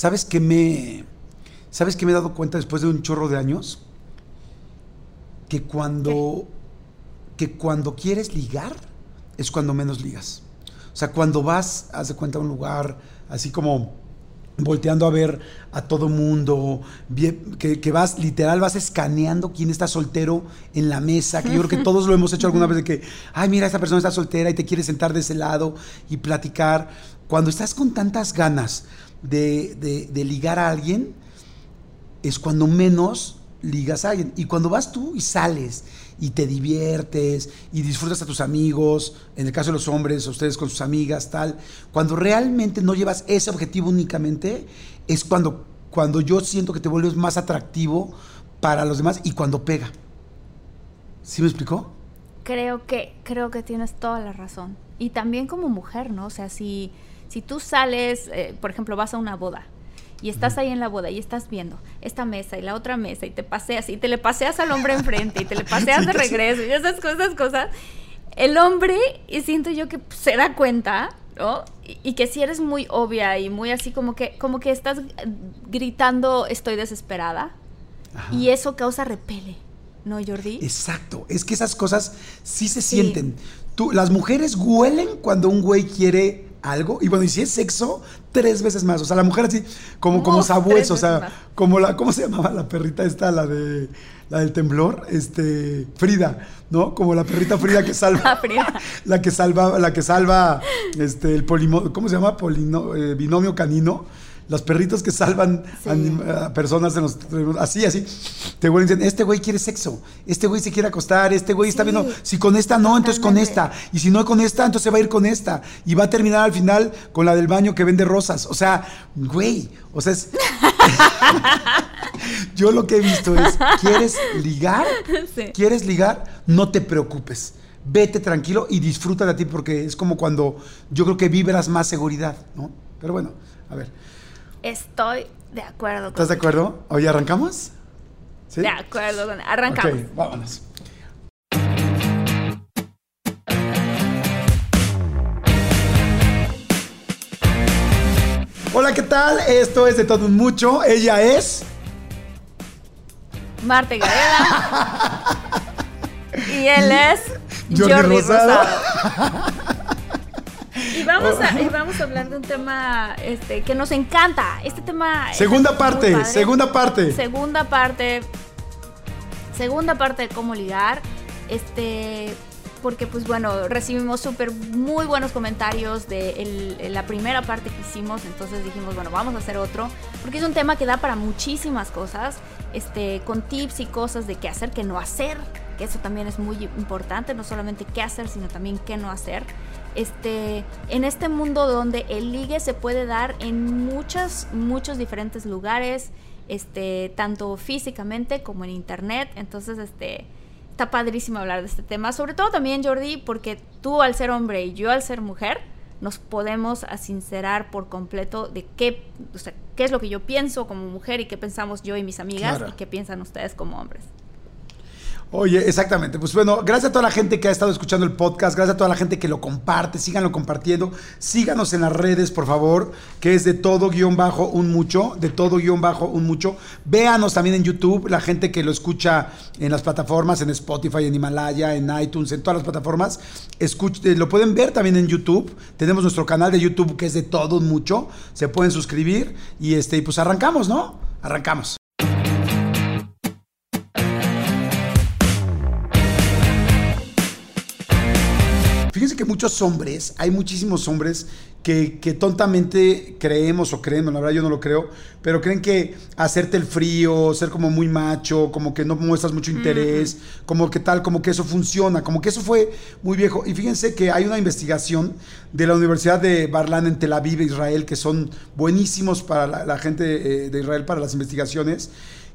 ¿Sabes qué me. ¿Sabes qué me he dado cuenta después de un chorro de años? Que cuando. Que cuando quieres ligar es cuando menos ligas. O sea, cuando vas, haz de cuenta, a un lugar así como volteando a ver a todo mundo, que, que, vas, literal, vas escaneando quién está soltero en la mesa, que yo creo que todos lo hemos hecho alguna vez de que, ay, mira, esta persona está soltera y te quiere sentar de ese lado y platicar. Cuando estás con tantas ganas de, de, ligar a alguien, es cuando menos ligas a alguien. Y cuando vas tú y sales y te diviertes y disfrutas a tus amigos, en el caso de los hombres, a ustedes con sus amigas, tal, cuando realmente no llevas ese objetivo únicamente, es cuando, cuando yo siento que te vuelves más atractivo para los demás y cuando pega. ¿Sí me explicó? Creo que, creo que tienes toda la razón. Y también como mujer, ¿no? O sea, si si tú sales, eh, por ejemplo, vas a una boda y estás ahí en la boda y estás viendo esta mesa y la otra mesa y te paseas y te le paseas al hombre enfrente y te le paseas de regreso y esas cosas, cosas, el hombre, y siento yo que se da cuenta, ¿no? Y, que si eres muy obvia y muy así como que, como que estás gritando estoy desesperada y eso causa repele. ¿No, Jordi? Exacto, es que esas cosas sí se sienten. Tú, las mujeres huelen cuando un güey quiere algo. Y bueno, y si es sexo, tres veces más. O sea, la mujer así, como, como sabueso, o sea, como la, ¿cómo se llamaba la perrita esta, la de la del temblor? Este, Frida, ¿no? Como la perrita Frida que salva. La, Frida. la que salva, la que salva este el polimo, ¿cómo se llama? Polino, eh, binomio canino los perritos que salvan a personas en los así, así, te vuelven dicen, este güey quiere sexo, este güey se quiere acostar, este güey está viendo, si con esta no, entonces con esta, y si no con esta, entonces va a ir con esta, y va a terminar al final con la del baño que vende rosas, o sea, güey, o sea, es... yo lo que he visto es, ¿quieres ligar? ¿Quieres ligar? No te preocupes vete tranquilo y disfruta de ti porque es como cuando yo creo que vibras más seguridad, ¿no? Pero bueno, a ver. Estoy de acuerdo. ¿Estás de acuerdo? Oye, ¿arrancamos? ¿Sí? De acuerdo, con... arrancamos. Ok, vámonos. Hola, ¿qué tal? Esto es de todo mucho. Ella es. Marte Gareda. y él es. Jordi, Rosado. Y vamos, a, y vamos a hablar de un tema este, que nos encanta. Este tema. Segunda parte, segunda parte. Segunda parte. Segunda parte de cómo ligar. Este. Porque, pues bueno, recibimos súper muy buenos comentarios de la primera parte que hicimos. Entonces dijimos, bueno, vamos a hacer otro. Porque es un tema que da para muchísimas cosas. Este, con tips y cosas de qué hacer, qué no hacer. Que eso también es muy importante. No solamente qué hacer, sino también qué no hacer este, en este mundo donde el ligue se puede dar en muchos, muchos diferentes lugares, este, tanto físicamente como en internet. Entonces, este, está padrísimo hablar de este tema. Sobre todo también, Jordi, porque tú al ser hombre y yo al ser mujer, nos podemos sincerar por completo de qué, qué es lo que yo pienso como mujer y qué pensamos yo y mis amigas y qué piensan ustedes como hombres. Oye, exactamente. Pues bueno, gracias a toda la gente que ha estado escuchando el podcast, gracias a toda la gente que lo comparte, síganlo compartiendo, síganos en las redes, por favor, que es de todo guion bajo un mucho, de todo guion bajo un mucho. Véanos también en YouTube, la gente que lo escucha en las plataformas, en Spotify, en Himalaya, en iTunes, en todas las plataformas, escuche, lo pueden ver también en YouTube. Tenemos nuestro canal de YouTube que es de todo un mucho, se pueden suscribir y este, y pues arrancamos, ¿no? Arrancamos. Fíjense que muchos hombres, hay muchísimos hombres que, que, tontamente creemos o creen, la verdad yo no lo creo, pero creen que hacerte el frío, ser como muy macho, como que no muestras mucho interés, como que tal, como que eso funciona, como que eso fue muy viejo. Y fíjense que hay una investigación de la Universidad de Barlan en Tel Aviv, Israel, que son buenísimos para la, gente eh, de Israel para las investigaciones,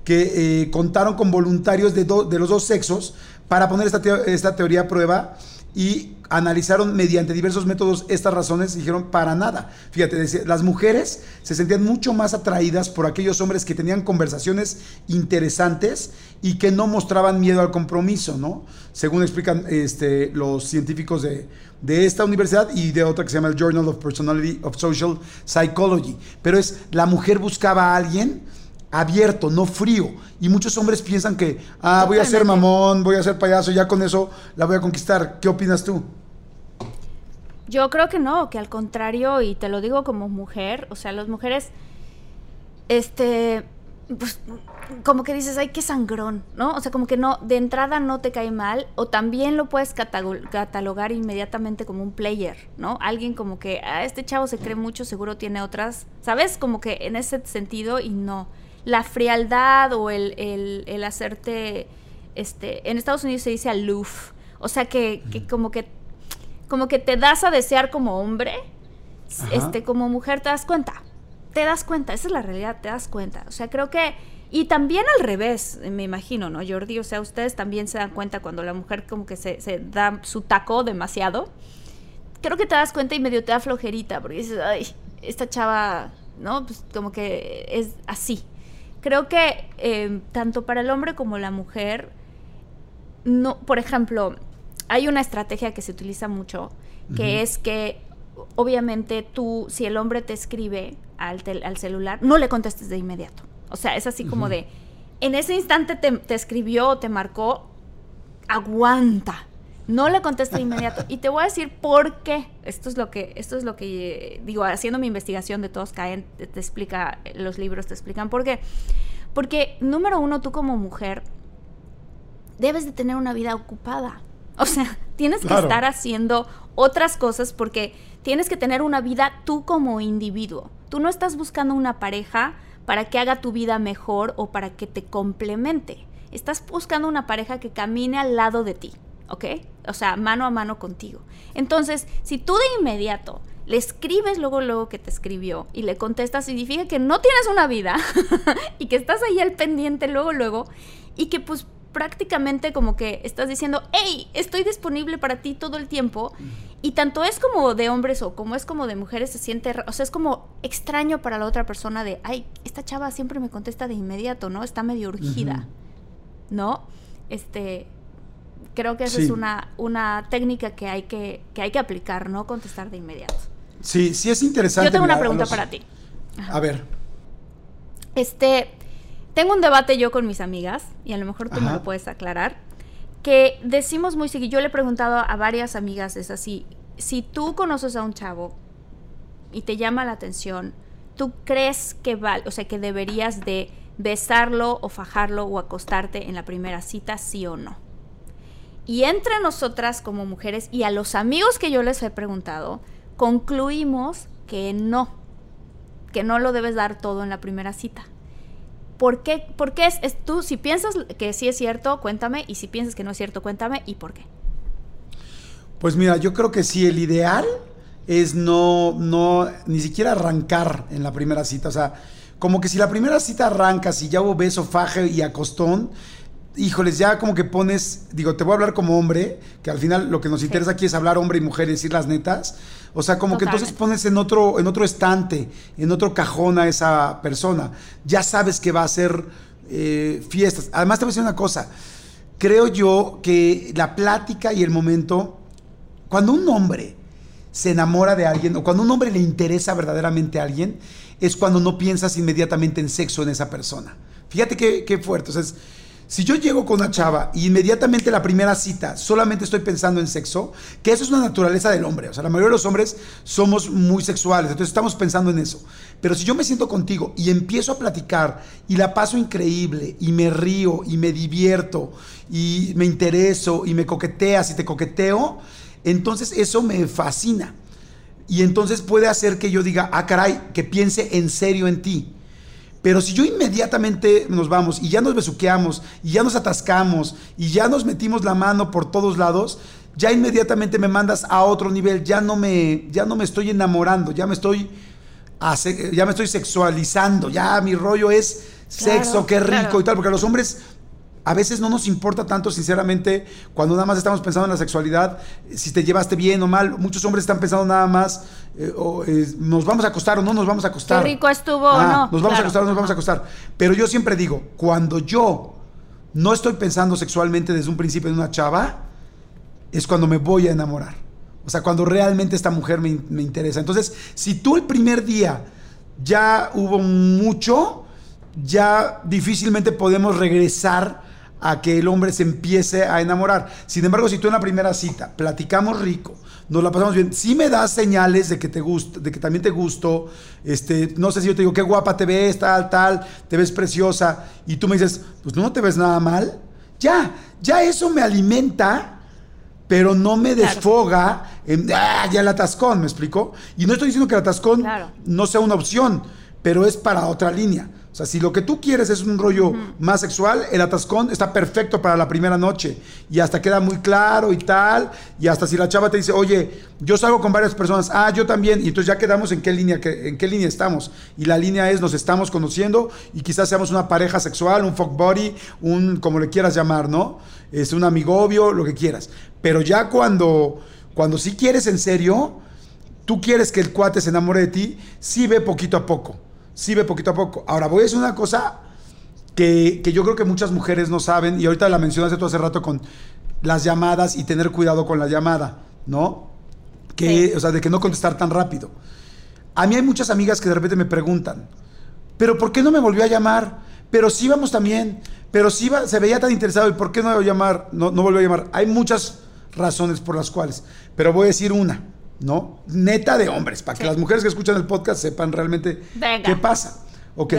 que eh, contaron con voluntarios de, de, los dos sexos para poner esta, esta teoría a prueba y analizaron mediante diversos métodos estas razones y dijeron para nada. Fíjate, las mujeres se sentían mucho más atraídas por aquellos hombres que tenían conversaciones interesantes y que no mostraban miedo al compromiso, ¿no? Según explican este, los científicos de, de esta universidad y de otra que se llama el Journal of Personality of Social Psychology. Pero es, la mujer buscaba a alguien abierto, no frío. Y muchos hombres piensan que, ah, voy a ser mamón, voy a ser payaso, ya con eso la voy a conquistar. ¿Qué opinas tú? Yo creo que no, que al contrario, y te lo digo como mujer, o sea, las mujeres, este, pues, como que dices, ay, qué sangrón, ¿no? O sea, como que no, de entrada no te cae mal, o también lo puedes catalogar inmediatamente como un player, ¿no? Alguien como que, ah, este chavo se cree mucho, seguro tiene otras, ¿sabes? Como que en ese sentido, y no la frialdad o el, hacerte, este, en Estados Unidos se dice aloof, o sea que, como que como que te das a desear como hombre, este, como mujer te das cuenta, te das cuenta, esa es la realidad, te das cuenta, o sea creo que y también al revés, me imagino, ¿no, Jordi? O sea, ustedes también se dan cuenta cuando la mujer como que se, se da su taco demasiado. Creo que te das cuenta y medio te da flojerita, porque dices, ay, esta chava, ¿no? Pues como que es así, creo que em, tanto para el hombre como la mujer, no, por ejemplo, hay una estrategia que se utiliza mucho, que es que obviamente tú, si el hombre te escribe al, al, celular, no le contestes de inmediato. O sea, es así como de, en ese instante te, te escribió o te marcó, aguanta. No le contestes de inmediato. Y te voy a decir por qué. Esto es lo que, esto es lo que digo, haciendo mi investigación de todos caen, te, explica, los libros te explican por qué. Porque, número uno, tú como mujer debes de tener una vida ocupada. O sea, tienes que estar haciendo otras cosas porque tienes que tener una vida tú como individuo. Tú no estás buscando una pareja para que haga tu vida mejor o para que te complemente. Estás buscando una pareja que camine al lado de ti. ¿Ok? O sea, mano a mano contigo. Entonces, si tú de inmediato le escribes luego, luego que te escribió y le contestas, significa que no tienes una vida y que estás ahí al pendiente luego, luego y que pues prácticamente como que estás diciendo, hey, estoy disponible para ti todo el tiempo. Y tanto es como de hombres o como es como de mujeres, se siente, o sea, es como extraño para la otra persona de, ay, esta chava siempre me contesta de inmediato, ¿no? Está medio urgida, ¿no? Este, creo que esa es una, una técnica que hay que, que hay que aplicar, no contestar de inmediato. Sí, sí es interesante. Yo tengo una pregunta para ti. A ver. Este, tengo un debate yo con mis amigas, y a lo mejor tú me lo puedes aclarar, que decimos muy seguido, yo le he preguntado a varias amigas, es así, si tú conoces a un chavo y te llama la atención, ¿tú crees que vale, o sea, que deberías de besarlo o fajarlo o acostarte en la primera cita, sí o no? Y entre nosotras como mujeres y a los amigos que yo les he preguntado, concluimos que no, que no lo debes dar todo en la primera cita. ¿Por qué? ¿Por qué es, tú, si piensas que sí es cierto, cuéntame, y si piensas que no es cierto, cuéntame, y por qué? Pues mira, yo creo que sí, el ideal es no, no, ni siquiera arrancar en la primera cita, o sea, como que si la primera cita arranca, si ya hubo beso, faje y acostón, híjoles, ya como que pones, digo, te voy a hablar como hombre, que al final lo que nos interesa aquí es hablar hombre y mujer y decir las netas. O sea, como que entonces pones en otro, en otro estante, en otro cajón a esa persona. Ya sabes que va a ser eh, fiestas. Además, te voy a decir una cosa. Creo yo que la plática y el momento, cuando un hombre se enamora de alguien o cuando un hombre le interesa verdaderamente a alguien, es cuando no piensas inmediatamente en sexo en esa persona. Fíjate qué, qué fuerte. O sea, es, si yo llego con una chava y inmediatamente la primera cita solamente estoy pensando en sexo, que eso es una naturaleza del hombre, o sea, la mayoría de los hombres somos muy sexuales, entonces estamos pensando en eso. Pero si yo me siento contigo y empiezo a platicar y la paso increíble y me río y me divierto y me intereso y me coqueteas y te coqueteo, entonces eso me fascina. Y entonces puede hacer que yo diga, ah, caray, que piense en serio en ti. Pero si yo inmediatamente nos vamos y ya nos besuqueamos y ya nos atascamos y ya nos metimos la mano por todos lados, ya inmediatamente me mandas a otro nivel, ya no me, ya no me estoy enamorando, ya me estoy, ya me estoy sexualizando, ya mi rollo es sexo, qué rico y tal, porque a los hombres a veces no nos importa tanto, sinceramente, cuando nada más estamos pensando en la sexualidad, si te llevaste bien o mal. Muchos hombres están pensando nada más, eh, eh, nos vamos a acostar o no nos vamos a acostar. Qué rico estuvo o no. Nos vamos a acostar o no nos vamos a acostar. Pero yo siempre digo, cuando yo no estoy pensando sexualmente desde un principio en una chava, es cuando me voy a enamorar. O sea, cuando realmente esta mujer me, me interesa. Entonces, si tú el primer día ya hubo mucho, ya difícilmente podemos regresar a que el hombre se empiece a enamorar. Sin embargo, si tú en la primera cita platicamos rico, nos la pasamos bien, si me das señales de que te gusta, de que también te gusto, este, no sé si yo te digo qué guapa te ves, tal, tal, te ves preciosa, y tú me dices, pues no te ves nada mal, ya, ya eso me alimenta pero no me desfoga en, ah, ya el atascón, ¿me explico? Y no estoy diciendo que el atascón no sea una opción, pero es para otra línea. O sea, si lo que tú quieres es un rollo más sexual, el atascón está perfecto para la primera noche. Y hasta queda muy claro y tal. Y hasta si la chava te dice, oye, yo salgo con varias personas, ah, yo también. Y entonces ya quedamos en qué línea, en qué línea estamos. Y la línea es, nos estamos conociendo y quizás seamos una pareja sexual, un fuck body, un, como le quieras llamar, ¿no? Es un amigobio, lo que quieras. Pero ya cuando, cuando sí quieres en serio, tú quieres que el cuate se enamore de ti, sí ve poquito a poco sí ve poquito a poco. Ahora, voy a decir una cosa que, yo creo que muchas mujeres no saben, y ahorita la mencionaste tú hace rato con las llamadas y tener cuidado con la llamada, ¿no? Que, O sea, de que no contestar tan rápido. A mí hay muchas amigas que de repente me preguntan, ¿pero por qué no me volvió a llamar? Pero sí vamos también, pero sí se veía tan interesado, ¿y por qué no, llamar, no, no volvió a llamar? Hay muchas razones por las cuales, pero voy a decir una. ¿No? Neta de hombres, para que las mujeres que escuchan el podcast sepan realmente qué pasa. Ok.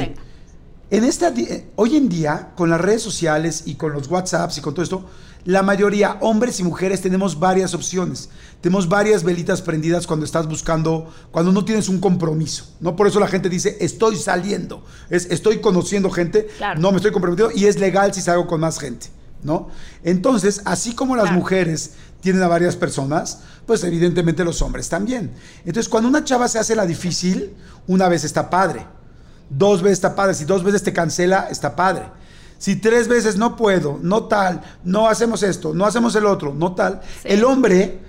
En esta, hoy en día, con las redes sociales y con los WhatsApps y con todo esto, la mayoría, hombres y mujeres, tenemos varias opciones. Tenemos varias velitas prendidas cuando estás buscando, cuando no tienes un compromiso. ¿no? Por eso la gente dice, estoy saliendo. Es, estoy conociendo gente, no me estoy comprometiendo y es legal si salgo con más gente. ¿no? Entonces, así como las mujeres tienen a varias personas, pues evidentemente los hombres también. Entonces, cuando una chava se hace la difícil, una vez está padre, dos veces está padre, si dos veces te cancela, está padre. Si tres veces no puedo, no tal, no hacemos esto, no hacemos el otro, no tal, el hombre,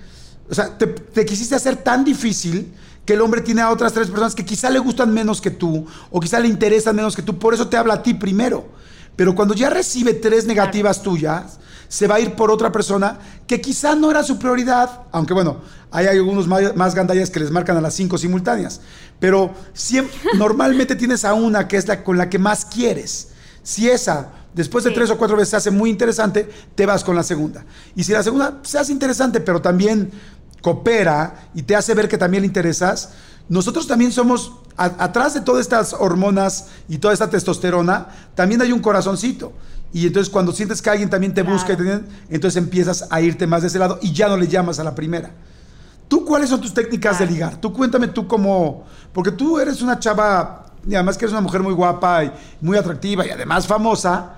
o sea, te, te quisiste hacer tan difícil que el hombre tiene a otras tres personas que quizá le gustan menos que tú o quizá le interesan menos que tú, por eso te habla a ti primero. Pero cuando ya recibe tres negativas tuyas, se va a ir por otra persona que quizá no era su prioridad, aunque bueno, hay algunos más, gandallas que les marcan a las cinco simultáneas, pero siempre, normalmente tienes a una que es la con la que más quieres. Si esa después de tres o cuatro veces se hace muy interesante, te vas con la segunda. Y si la segunda se hace interesante, pero también coopera y te hace ver que también le interesas, nosotros también somos, atrás de todas estas hormonas y toda esta testosterona, también hay un corazoncito. Y entonces cuando sientes que alguien también te busca, entonces empiezas a irte más de ese lado y ya no le llamas a la primera. ¿Tú cuáles son tus técnicas de ligar? Tú cuéntame tú cómo, porque tú eres una chava, y además que eres una mujer muy guapa y muy atractiva y además famosa,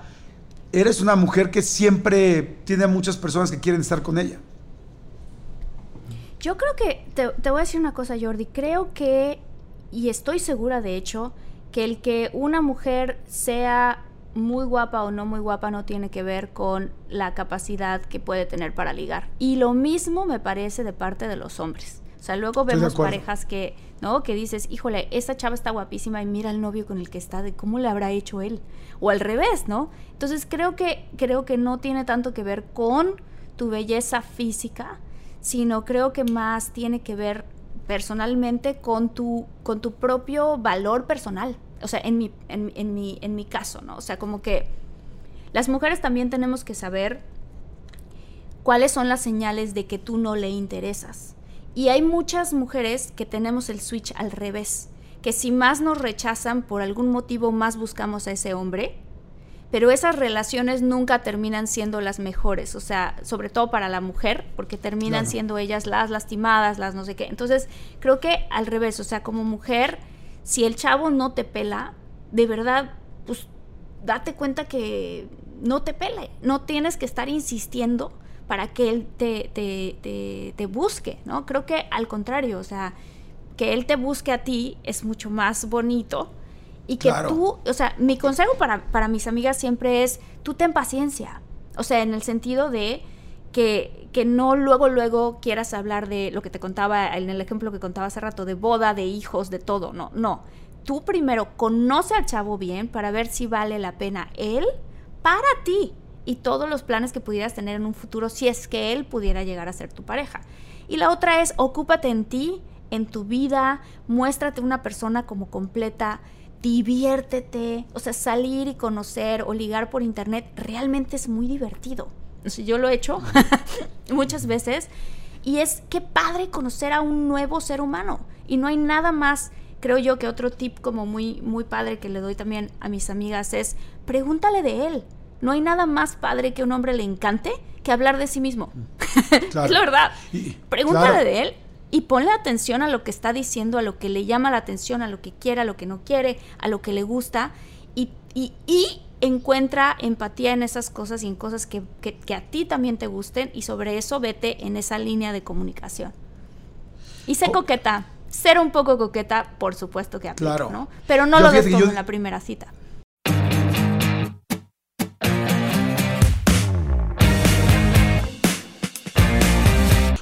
eres una mujer que siempre tiene muchas personas que quieren estar con ella. Yo creo que, te, te voy a decir una cosa Jordi, creo que, y estoy segura de hecho, que el que una mujer sea muy guapa o no muy guapa no tiene que ver con la capacidad que puede tener para ligar. Y lo mismo me parece de parte de los hombres. O sea, luego vemos parejas que, ¿no? Que dices, híjole, esta chava está guapísima y mira al novio con el que está, de cómo le habrá hecho él. O al revés, ¿no? Entonces creo que, creo que no tiene tanto que ver con tu belleza física, sino creo que más tiene que ver personalmente con tu, con tu propio valor personal o sea, en mi, en, mi, en mi caso, ¿no? O sea, como que las mujeres también tenemos que saber cuáles son las señales de que tú no le interesas. Y hay muchas mujeres que tenemos el switch al revés, que si más nos rechazan por algún motivo, más buscamos a ese hombre, pero esas relaciones nunca terminan siendo las mejores, o sea, sobre todo para la mujer, porque terminan siendo ellas las lastimadas, las no sé qué. Entonces, creo que al revés, o sea, como mujer, si el chavo no te pela, de verdad, pues date cuenta que no te pele, no tienes que estar insistiendo para que él te, te, te, busque, ¿no? Creo que al contrario, o sea, que él te busque a ti es mucho más bonito y que tú, o sea, mi consejo para, para mis amigas siempre es, tú ten paciencia, o sea, en el sentido de que, que, no luego, luego quieras hablar de lo que te contaba en el ejemplo que contaba hace rato, de boda, de hijos, de todo. No, no. Tú primero conoce al chavo bien para ver si vale la pena él para ti y todos los planes que pudieras tener en un futuro si es que él pudiera llegar a ser tu pareja. Y la otra es, ocúpate en ti, en tu vida, muéstrate una persona como completa, diviértete, o sea, salir y conocer o ligar por internet realmente es muy divertido. Yo lo he hecho muchas veces y es que padre conocer a un nuevo ser humano y no hay nada más creo yo que otro tip como muy muy padre que le doy también a mis amigas es pregúntale de él. No hay nada más padre que un hombre le encante que hablar de sí mismo. es la verdad. Pregúntale de él y ponle atención a lo que está diciendo, a lo que le llama la atención, a lo que quiere, a lo que no quiere, a lo que le gusta y, y, encuentra empatía en esas cosas y en cosas que, a ti también te gusten y sobre eso vete en esa línea de comunicación. Y sé coqueta, ser un poco coqueta, por supuesto que aplica, claro. ¿no? Pero no lo des en la primera cita.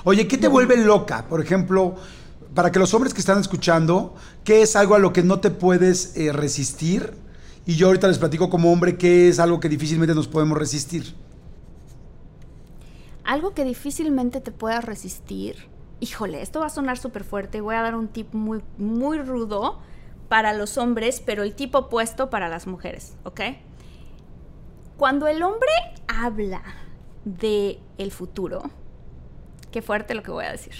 Oye, ¿qué te vuelve loca? Por ejemplo, para que los hombres que están escuchando, ¿qué es algo a lo que no te puedes eh, resistir? Y yo ahorita les platico como hombre qué es algo que difícilmente nos podemos resistir. Algo que difícilmente te puedas resistir. Híjole, esto va a sonar súper fuerte. Voy a dar un tip muy, muy rudo para los hombres, pero el tipo opuesto para las mujeres, ¿ok? Cuando el hombre habla de el futuro, Qué fuerte lo que voy a decir.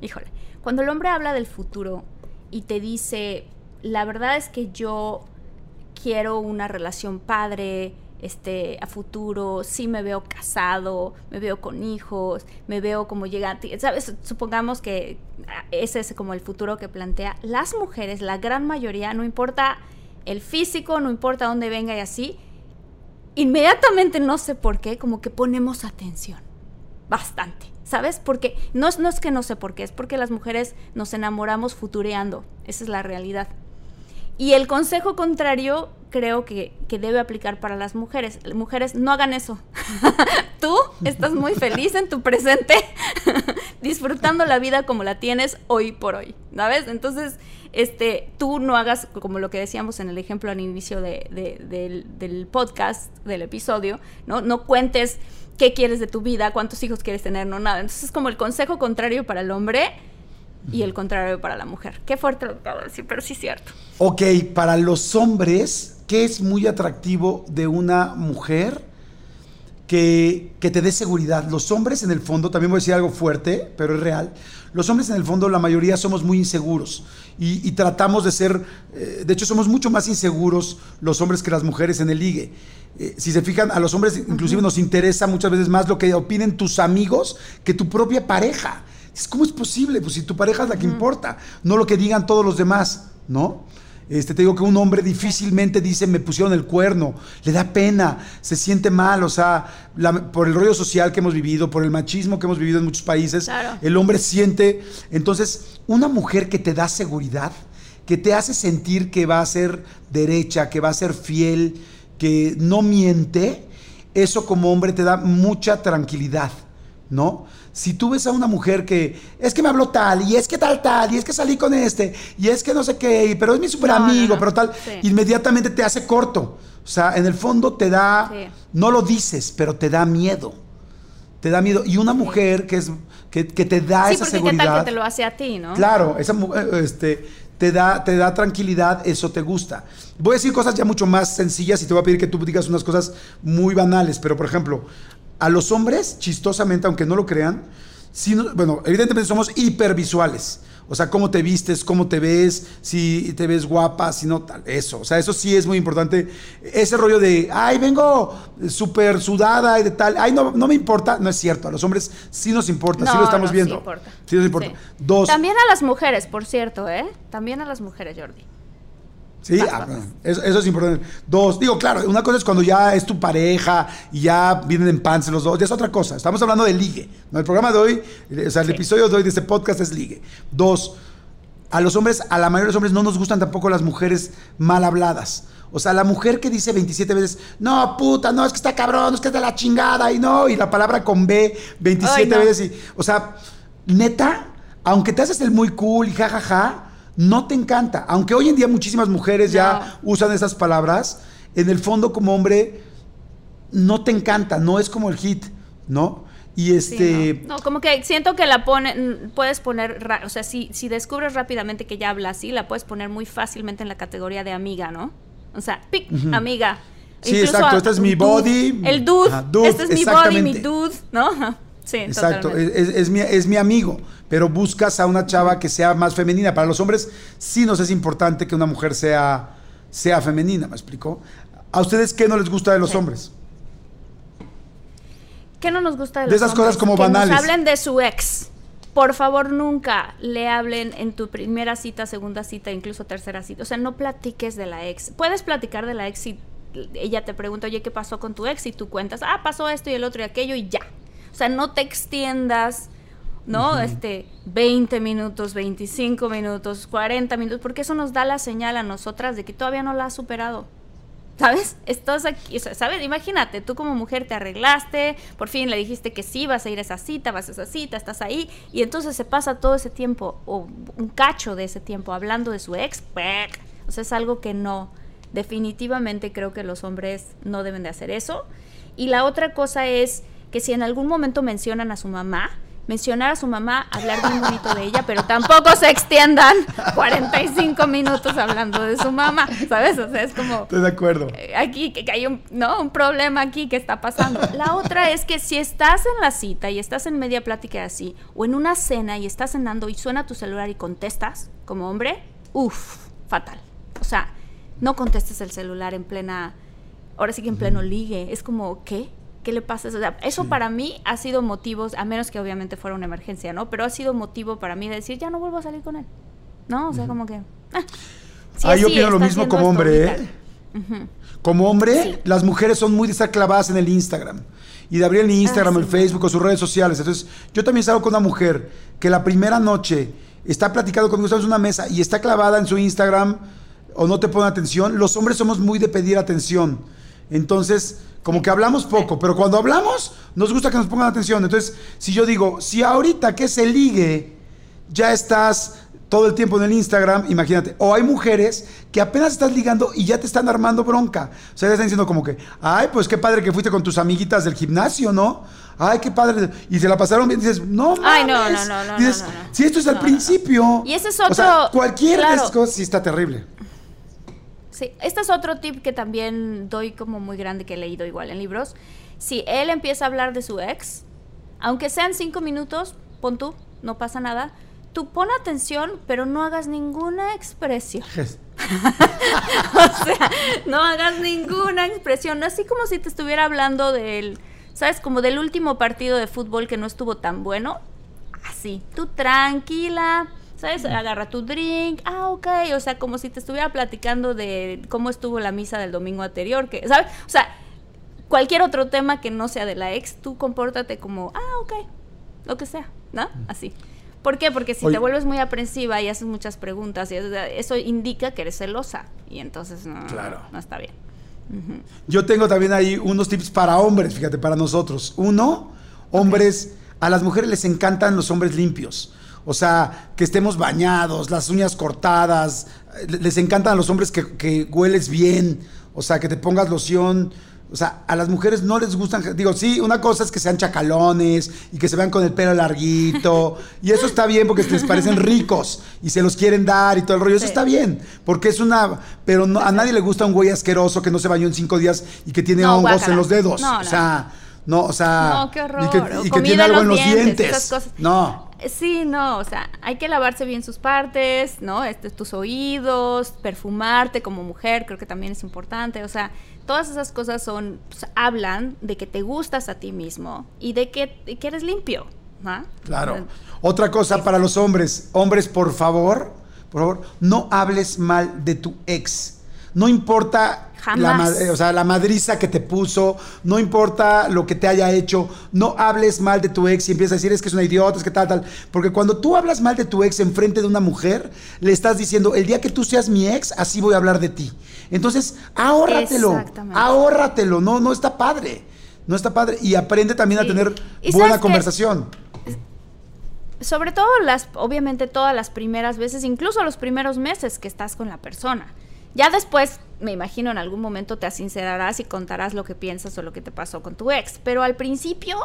Híjole, cuando el hombre habla del futuro y te dice, la verdad es que yo quiero una relación padre, este, a futuro, sí me veo casado, me veo con hijos, me veo como llegante, ¿sabes? Supongamos que ese es como el futuro que plantea. Las mujeres, la gran mayoría, no importa el físico, no importa dónde venga y así, inmediatamente no sé por qué, como que ponemos atención, bastante. ¿Sabes? Porque no es, no es que no sé por qué, es porque las mujeres nos enamoramos futureando. Esa es la realidad. Y el consejo contrario creo que, que, debe aplicar para las mujeres. Mujeres, no hagan eso. Tú estás muy feliz en tu presente, disfrutando la vida como la tienes hoy por hoy, ¿sabes? Entonces, este, tú no hagas como lo que decíamos en el ejemplo al inicio de, del, del, podcast, del episodio, ¿no? No cuentes qué quieres de tu vida, cuántos hijos quieres tener, no nada. Entonces es como el consejo contrario para el hombre y el contrario para la mujer. Qué fuerte lo acabo de decir, pero sí es cierto. Ok, para los hombres, ¿qué es muy atractivo de una mujer que, que te dé seguridad? Los hombres en el fondo, también voy a decir algo fuerte, pero es real. Los hombres en el fondo, la mayoría somos muy inseguros y, tratamos de ser, eh, de hecho somos mucho más inseguros los hombres que las mujeres en el ligue. Eh, si se fijan, a los hombres inclusive nos interesa muchas veces más lo que opinen tus amigos que tu propia pareja. ¿Cómo es posible? Pues si tu pareja es la que importa, no lo que digan todos los demás, ¿no? Este, te digo que un hombre difícilmente dice me pusieron el cuerno, le da pena, se siente mal, o sea, por el rollo social que hemos vivido, por el machismo que hemos vivido en muchos países, el hombre siente. Entonces, una mujer que te da seguridad, que te hace sentir que va a ser derecha, que va a ser fiel, que no miente, eso como hombre te da mucha tranquilidad, ¿no? Si tú ves a una mujer que es que me habló tal, y es que tal, tal, y es que salí con este, y es que no sé qué, pero es mi super amigo, pero tal, inmediatamente te hace corto. O sea, en el fondo te da, no lo dices, pero te da miedo. Te da miedo. Y una mujer que es que, te da esa seguridad. Tal que te lo hace a ti, ¿no? Claro, esa eh, este, te da, te da tranquilidad, eso te gusta. Voy a decir cosas ya mucho más sencillas y te voy a pedir que tú digas unas cosas muy banales, pero por ejemplo, a los hombres, chistosamente, aunque no lo crean, bueno, evidentemente somos hipervisuales. O sea, cómo te vistes, cómo te ves, si te ves guapa, si no, tal. Eso. O sea, eso sí es muy importante. Ese rollo de, ay, vengo súper sudada y de tal. Ay, no, no me importa. No es cierto. A los hombres sí nos importa, sí lo estamos viendo. Sí, importa. sí nos importa. Dos. También a las mujeres, por cierto, ¿eh? También a las mujeres, Jordi. Sí, ah, eso, es importante. Dos, digo, claro, una cosa es cuando ya es tu pareja y ya vienen en pants los dos, ya es otra cosa. Estamos hablando de ligue. ¿no? El programa de hoy, o sea, el episodio de hoy de este podcast es ligue. Dos, a los hombres, a la mayoría de los hombres no nos gustan tampoco las mujeres mal habladas. O sea, la mujer que dice 27 veces, no, puta, no, es que está cabrón, es que es de la chingada, y no, y la palabra con B 27 veces, y, o sea, neta, aunque te haces el muy cool y jajaja, ja, ja, no te encanta. Aunque hoy en día muchísimas mujeres ya usan esas palabras, en el fondo como hombre no te encanta, no es como el hit, ¿no? Y este... no. como que siento que la ponen, puedes poner, o sea, si, si descubres rápidamente que ya habla así, la puedes poner muy fácilmente en la categoría de amiga, ¿no? O sea, pic, amiga. Sí, exacto, este es mi body. El dude, este es mi body, mi dude, ¿no? Sí, Exacto, es, mi, es mi amigo, pero buscas a una chava que sea más femenina. Para los hombres sí nos es importante que una mujer sea, sea femenina, ¿me explico? ¿A ustedes qué no les gusta de los hombres? ¿Qué no nos gusta de, de esas cosas como que banales? Nos hablen de su ex. Por favor, nunca le hablen en tu primera cita, segunda cita, incluso tercera cita. O sea, no platiques de la ex. Puedes platicar de la ex si ella te pregunta, oye, ¿qué pasó con tu ex? Y tú cuentas, ah, pasó esto y el otro y aquello y ya. O sea, no te extiendas, ¿no? Este, 20 minutos, 25 minutos, 40 minutos, porque eso nos da la señal a nosotras de que todavía no la has superado. ¿Sabes? Estás aquí, ¿sabes? Imagínate, tú como mujer te arreglaste, por fin le dijiste que sí, vas a ir a esa cita, vas a esa cita, estás ahí, y entonces se pasa todo ese tiempo, o un cacho de ese tiempo, hablando de su ex, o sea, es algo que no, definitivamente creo que los hombres no deben de hacer eso. Y la otra cosa es que si en algún momento mencionan a su mamá, mencionar a su mamá, hablar bien bonito de ella, pero tampoco se extiendan 45 minutos hablando de su mamá, ¿sabes? O sea, es como... Estoy de acuerdo. Eh, aquí que hay un, ¿no? un problema aquí que está pasando. La otra es que si estás en la cita y estás en media plática así, o en una cena y estás cenando y suena tu celular y contestas como hombre, uff, fatal. O sea, no contestes el celular en plena... Ahora sí que en pleno ligue. Es como, ¿qué? ¿Qué le pasa? O sea, eso para mí ha sido motivos, a menos que obviamente fuera una emergencia, ¿no? Pero ha sido motivo para mí de decir, ya no vuelvo a salir con él. ¿No? O sea, como que... Ah, ah yo opino lo mismo como hombre, ¿eh? Como hombre, las mujeres son muy desaclavadas en el Instagram. Y de abrir el Instagram, ah, el Facebook o sus redes sociales. Entonces, yo también salgo con una mujer que la primera noche está platicando conmigo, estamos en una mesa y está clavada en su Instagram o no te pone atención. Los hombres somos muy de pedir atención. Entonces, como que hablamos poco, pero cuando hablamos nos gusta que nos pongan atención. Entonces, si yo digo, si ahorita que se ligue, ya estás todo el tiempo en el Instagram, imagínate. O hay mujeres que apenas estás ligando y ya te están armando bronca. O sea, ya están diciendo como que, ay, pues qué padre que fuiste con tus amiguitas del gimnasio, ¿no? Ay, qué padre. Y se la pasaron bien. Dices, no mames. Ay, no, no, no, no. Dices, si esto es al principio. Y ese es otro. O sea, cualquier de esas cosas sí está terrible. Sí, este es otro tip que también doy como muy grande que he leído igual en libros. Si él empieza a hablar de su ex, aunque sean cinco minutos, pon tú, no pasa nada. Tú pon atención, pero no hagas ninguna expresión. o sea, no hagas ninguna expresión. Así como si te estuviera hablando del, ¿sabes? Como del último partido de fútbol que no estuvo tan bueno. Así, tú tranquila ¿sabes? Agarra tu drink, ah, ok, o sea, como si te estuviera platicando de cómo estuvo la misa del domingo anterior, que, ¿sabes? O sea, cualquier otro tema que no sea de la ex, tú compórtate como, ah, ok, lo que sea, ¿no? Así. ¿Por qué? Porque si te vuelves muy aprensiva y haces muchas preguntas, y eso indica que eres celosa, y entonces no, no está bien. Yo tengo también ahí unos tips para hombres, fíjate, para nosotros. Uno, hombres, a las mujeres les encantan los hombres limpios. O sea, que estemos bañados, las uñas cortadas. Les encantan a los hombres que, hueles bien. O sea, que te pongas loción. O sea, a las mujeres no les gustan, digo, sí, una cosa es que sean chacalones y que se vean con el pelo larguito, y eso está bien porque les parecen ricos y se los quieren dar y todo el rollo, eso está bien, porque es una, pero a nadie le gusta un güey asqueroso que no se bañó en cinco días y que tiene hongos en los dedos, o sea, no, o sea, no, qué horror. y que, tiene algo en los dientes, No. Sí, no, o sea, hay que lavarse bien sus partes, ¿no? Este, tus oídos, perfumarte como mujer, creo que también es importante, o sea, todas esas cosas son, pues, hablan de que te gustas a ti mismo y de que, que eres limpio. Claro. Otra cosa para los hombres, hombres, por favor, por favor, no hables mal de tu ex. No importa la, o sea, la madriza que te puso, no importa lo que te haya hecho, no hables mal de tu ex y empiezas a decir es que es una idiota, es que tal, tal. Porque cuando tú hablas mal de tu ex en frente de una mujer, le estás diciendo, el día que tú seas mi ex, así voy a hablar de ti. Entonces, ahórratelo, ahórratelo, no, no está padre, no está padre. Y aprende también a tener buena conversación. Sobre todo las, obviamente todas las primeras veces, incluso los primeros meses que estás con la persona ya después, me imagino, en algún momento te sincerarás y contarás lo que piensas o lo que te pasó con tu ex. Pero al principio,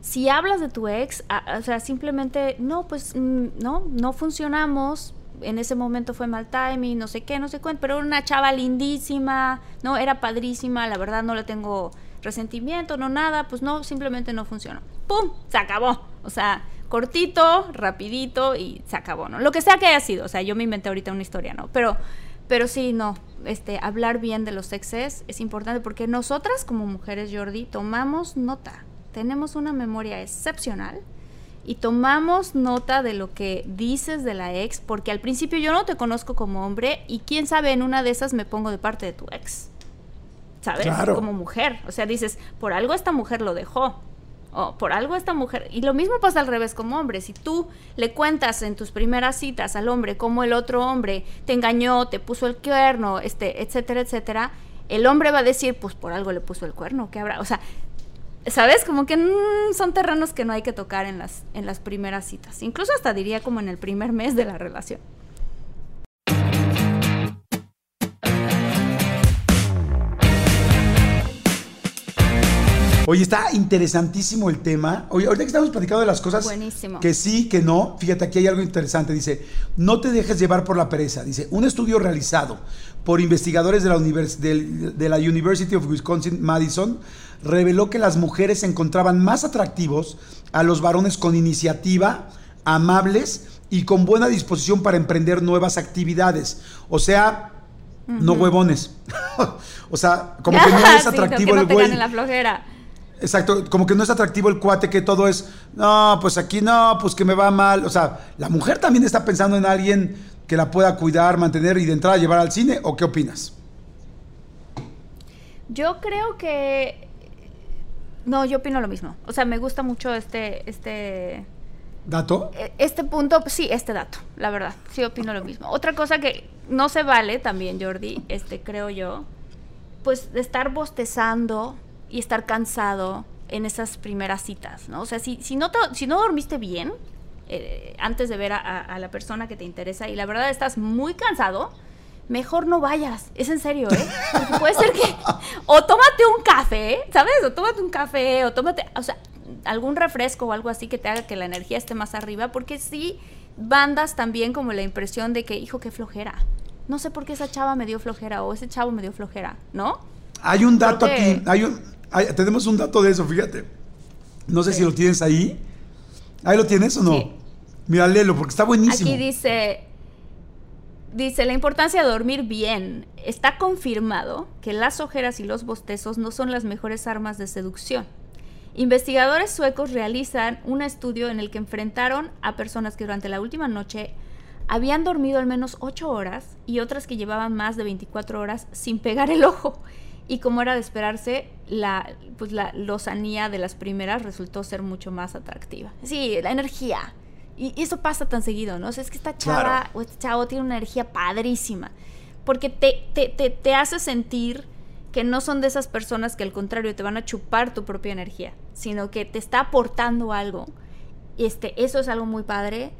si hablas de tu ex, o sea, simplemente, no, pues, mm, no, no funcionamos. En ese momento fue mal timing, no sé qué, no sé cuánto, pero era una chava lindísima, no, era padrísima, la verdad no le tengo resentimiento, no nada, pues no, simplemente no funcionó. ¡Pum! Se acabó. O sea, cortito, rapidito y se acabó, ¿no? Lo que sea que haya sido, o sea, yo me inventé ahorita una historia, ¿no? Pero pero sí, no, este, hablar bien de los exes es importante porque nosotras como mujeres, Jordi, tomamos nota. Tenemos una memoria excepcional y tomamos nota de lo que dices de la ex, porque al principio yo no te conozco como hombre y quién sabe, en una de esas me pongo de parte de tu ex. ¿Sabes? Como mujer. O sea, dices, por algo esta mujer lo dejó o por algo esta mujer. Y lo mismo pasa al revés como hombre. Si tú le cuentas en tus primeras citas al hombre cómo el otro hombre te engañó, te puso el cuerno, este, etcétera, etcétera, el hombre va a decir, pues por algo le puso el cuerno, ¿qué habrá? O sea, ¿sabes? Como que mm, son terrenos que no hay que tocar en las, en las primeras citas. Incluso hasta diría como en el primer mes de la relación. Oye, está interesantísimo el tema. Oye, ahorita que estamos platicando de las cosas que sí, que no, fíjate, aquí hay algo interesante. Dice, no te dejes llevar por la pereza. Dice, un estudio realizado por investigadores de la, de la University of Wisconsin-Madison reveló que las mujeres encontraban más atractivos a los varones con iniciativa, amables y con buena disposición para emprender nuevas actividades. O sea, no huevones. o sea, como que no es atractivo que no el güey. la flojera. Exacto, como que no es atractivo el cuate, que todo es, no, pues aquí no, pues que me va mal. O sea, la mujer también está pensando en alguien que la pueda cuidar, mantener y de entrada llevar al cine, ¿o qué opinas? Yo creo que... No, yo opino lo mismo. O sea, me gusta mucho este... este... ¿Dato? E, este punto, sí, este dato, la verdad. Sí, opino lo mismo. Otra cosa que no se vale también, Jordi, este, creo yo, pues de estar bostezando y estar cansado en esas primeras citas, ¿no? O sea, si, si, no, si no dormiste bien eh, antes de ver a, la persona que te interesa y la verdad estás muy cansado, mejor no vayas. Es en serio, ¿eh? Porque puede ser que... O tómate un café, ¿sabes? O tómate un café, o tómate... O sea, algún refresco o algo así que te haga que la energía esté más arriba, porque sí bandas también como la impresión de que, hijo, qué flojera. No sé por qué esa chava me dio flojera o ese chavo me dio flojera, ¿no? Hay un dato aquí, hay un, tenemos un dato de eso, fíjate. No sé si lo tienes ahí. ¿Ahí lo tienes o no? Mira, léelo, porque está buenísimo. Aquí dice, dice, la importancia de dormir bien. Está confirmado que las ojeras y los bostezos no son las mejores armas de seducción. Investigadores suecos realizan un estudio en el que enfrentaron a personas que durante la última noche habían dormido al menos 8 horas y otras que llevaban más de 24 horas sin pegar el ojo. Y como era de esperarse, la, pues la lozanía de las primeras resultó ser mucho más atractiva. Sí, la energía. Y, eso pasa tan seguido, ¿no? O sea, es que esta chava o este chavo tiene una energía padrísima. Porque te, te, te, te hace sentir que no son de esas personas que al contrario te van a chupar tu propia energía, sino que te está aportando algo. Este, eso es algo muy padre.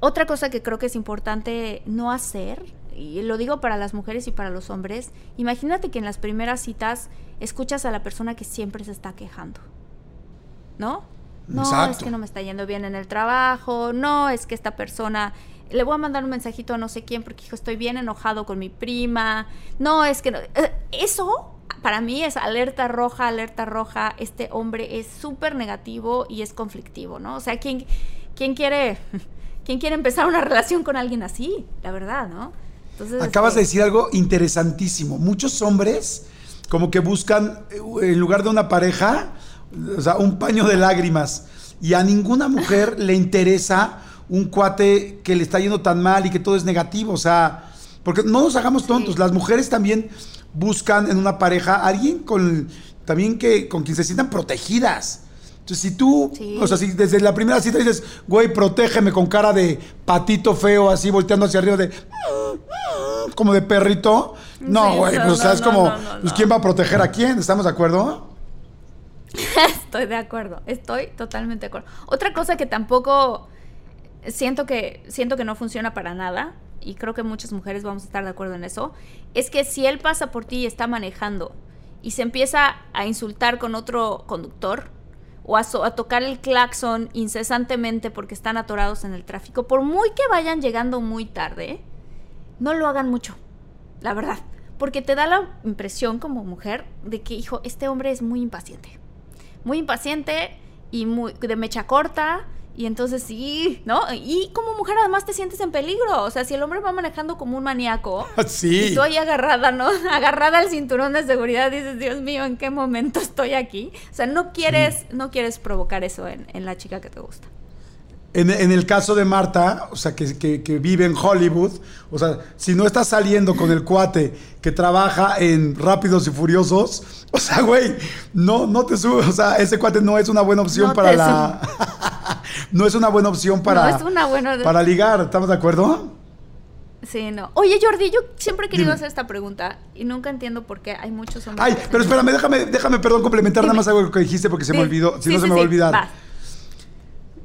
Otra cosa que creo que es importante no hacer y lo digo para las mujeres y para los hombres, imagínate que en las primeras citas escuchas a la persona que siempre se está quejando. ¿No? No, es que no me está yendo bien en el trabajo, no, es que esta persona le voy a mandar un mensajito a no sé quién porque estoy bien enojado con mi prima. No, es que no. Eh, eso para mí es alerta roja, alerta roja. Este hombre es súper negativo y es conflictivo, ¿no? O sea, quien ¿quién quiere, quién quiere empezar una relación con alguien así? La verdad, ¿no? Entonces, Acabas de este decir algo interesantísimo. Muchos hombres como que buscan, eh, en lugar de una pareja, o sea, un paño de lágrimas. Y a ninguna mujer le interesa un cuate que le está yendo tan mal y que todo es negativo. O sea, porque no nos hagamos tontos. Las mujeres también buscan en una pareja a alguien con también que con quien se sientan protegidas. Entonces, si tú, o sea, si desde la primera cita dices, güey, protégeme con cara de patito feo, así volteando hacia arriba, de. como de perrito. No, güey, pues, o sea, es como, pues, ¿quién va a proteger a quién? ¿Estamos de acuerdo? estoy de acuerdo, estoy totalmente de acuerdo. Otra cosa que tampoco siento que, siento que no funciona para nada, y creo que muchas mujeres vamos a estar de acuerdo en eso, es que si él pasa por ti y está manejando y se empieza a insultar con otro conductor o a, a, tocar el claxon incesantemente porque están atorados en el tráfico, por muy que vayan llegando muy tarde, no lo hagan mucho, la verdad. Porque te da la impresión como mujer de que, hijo, este hombre es muy impaciente. Muy impaciente y muy de mecha corta y entonces sí, ¿no? Y como mujer además te sientes en peligro. O sea, si el hombre va manejando como un maníaco, sí. y tú ahí agarrada, ¿no? Agarrada al cinturón de seguridad, dices, Dios mío, ¿en qué momento estoy aquí? O sea, no quieres, no quieres provocar eso en, en la chica que te gusta. En, el caso de Marta, o sea, que, vive en Hollywood, o sea, si no estás saliendo con el cuate que trabaja en Rápidos y Furiosos, o sea, güey, no, no te subes, o sea, ese cuate no es una buena opción para la... no es una buena opción para... No es una buena... Para ligar, ¿estamos de acuerdo? Sí, no. Oye, Jordi, yo siempre he querido hacer esta pregunta y nunca entiendo por qué hay muchos hombres... Ay, pero espérame, déjame, déjame, perdón, complementar nada más algo que dijiste porque se me olvidó, si no se me va a olvidar.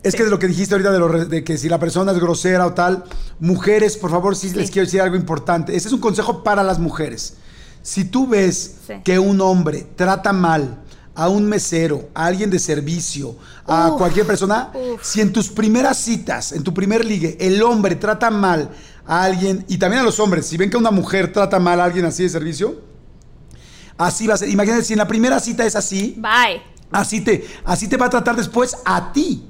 Es que de lo que dijiste ahorita de, que si la persona es grosera o tal, mujeres, por favor, sí, les quiero decir algo importante. Ese es un consejo para las mujeres. Si tú ves que un hombre trata mal a un mesero, a alguien de servicio, a cualquier persona, si en tus primeras citas, en tu primer ligue, el hombre trata mal a alguien, y también a los hombres, si ven que una mujer trata mal a alguien así de servicio, así va a ser. Imagínate, si en la primera cita es así, Bye. Así te, así te va a tratar después a ti.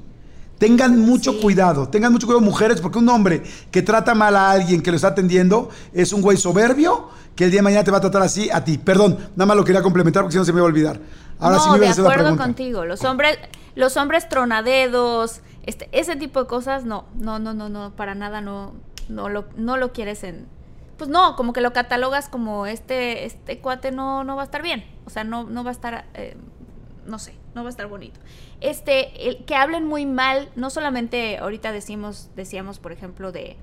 Tengan mucho cuidado, tengan mucho cuidado mujeres, porque un hombre que trata mal a alguien que lo está atendiendo es un güey soberbio que el día de mañana te va a tratar así a ti. Perdón, nada más lo quería complementar porque si no se me va a olvidar. Ahora sí me voy a hacer de acuerdo contigo. Los hombres, los hombres tronadedos, este, ese tipo de cosas, no, no, no, no, no, para nada no, no lo, no lo quieres en, pues no, como que lo catalogas como este, este cuate no, no va a estar bien. O sea, no, no va a estar, eh, no sé, no va a estar bonito este, el, que hablen muy mal, no solamente ahorita decimos, decíamos, por ejemplo, de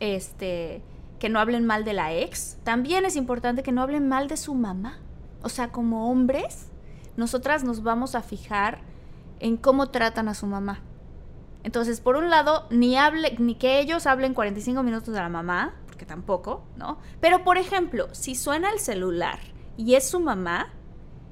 este que no hablen mal de la ex, también es importante que no hablen mal de su mamá. O sea, como hombres, nosotras nos vamos a fijar en cómo tratan a su mamá. Entonces, por un lado, ni hable, ni que ellos hablen 45 minutos de la mamá, porque tampoco, ¿no? Pero por ejemplo, si suena el celular y es su mamá,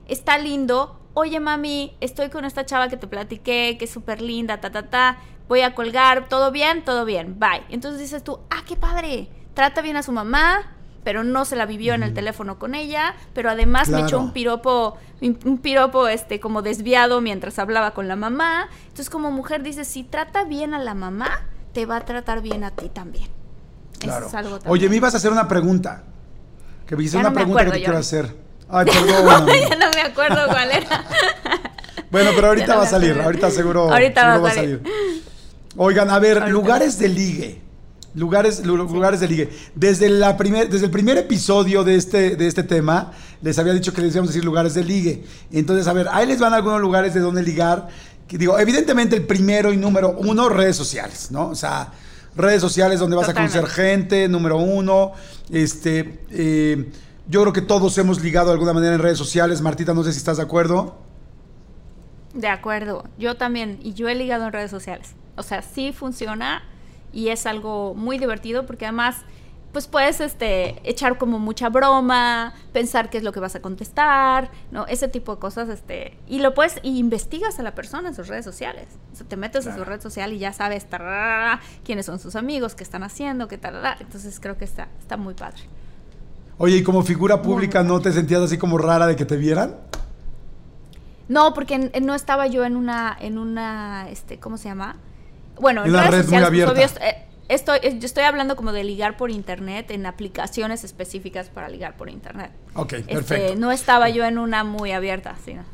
está lindo oye mami, estoy con esta chava que te platiqué, que es súper linda, ta, ta, ta, voy a colgar, todo bien, todo bien, bye. Entonces dices tú, ah, qué padre, trata bien a su mamá, pero no se la vivió en el teléfono con ella, pero además me echó un piropo, un piropo este como desviado mientras hablaba con la mamá. Entonces como mujer dices, si trata bien a la mamá, te va a tratar bien a ti también. Claro. es algo Oye, me ibas a hacer una pregunta. Que me hice una pregunta que te quiero hacer. Ay, perdón. ya no me acuerdo cuál era. bueno, pero ahorita va a salir. Ahorita seguro, ahorita va, a salir. Oigan, a ver, lugares de ligue. Lugares, lugares de ligue. Desde, la primer, desde el primer episodio de este, de este tema, les había dicho que les íbamos a decir lugares de ligue. Entonces, a ver, ahí les van algunos lugares de donde ligar. Que digo, evidentemente el primero y número uno, redes sociales, ¿no? O sea, redes sociales donde vas a conocer gente, número uno. Este, eh, yo creo que todos hemos ligado de alguna manera en redes sociales. Martita, no sé si estás de acuerdo. De acuerdo, yo también, y yo he ligado en redes sociales. O sea, sí funciona y es algo muy divertido porque además, pues puedes este, echar como mucha broma, pensar qué es lo que vas a contestar, ¿no? Ese tipo de cosas, este, y lo puedes, y investigas a la persona en sus redes sociales. O sea, te metes en su red social y ya sabes quiénes son sus amigos, qué están haciendo, qué tal, entonces creo que está, está muy padre. Oye, ¿y como figura pública no te sentías así como rara de que te vieran? No, porque no estaba yo en una, en una, este, ¿cómo se llama? Bueno, en, En la redes red muy sociales, pues, abierta. obvio, eh, estoy, eh, yo estoy hablando como de ligar por internet, en aplicaciones específicas para ligar por internet. Ok, Este, perfecto. no estaba yo en una muy abierta, sino.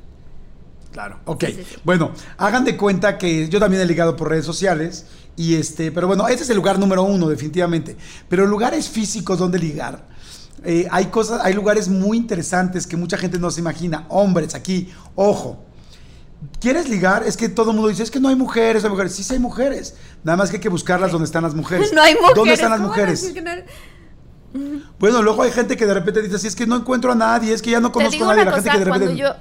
Claro, ok. Sí, sí, sí. Bueno, hagan de cuenta que yo también he ligado por redes sociales y este, pero bueno, ese es el lugar número uno, definitivamente. Pero lugares físicos donde ligar, eh, hay cosas, hay lugares muy interesantes que mucha gente no se imagina. Hombres, aquí, ojo. ¿Quieres ligar? Es que todo el mundo dice, es que no hay mujeres, no hay mujeres. Sí, sí hay mujeres. Nada más que hay que buscarlas donde están las mujeres. No hay mujeres. ¿Dónde están las ¿cómo van a mujeres? no Bueno, luego hay gente que de repente dice, sí, es que no encuentro a nadie, es que ya no Te conozco digo a nadie. una La gente que de cuando yo,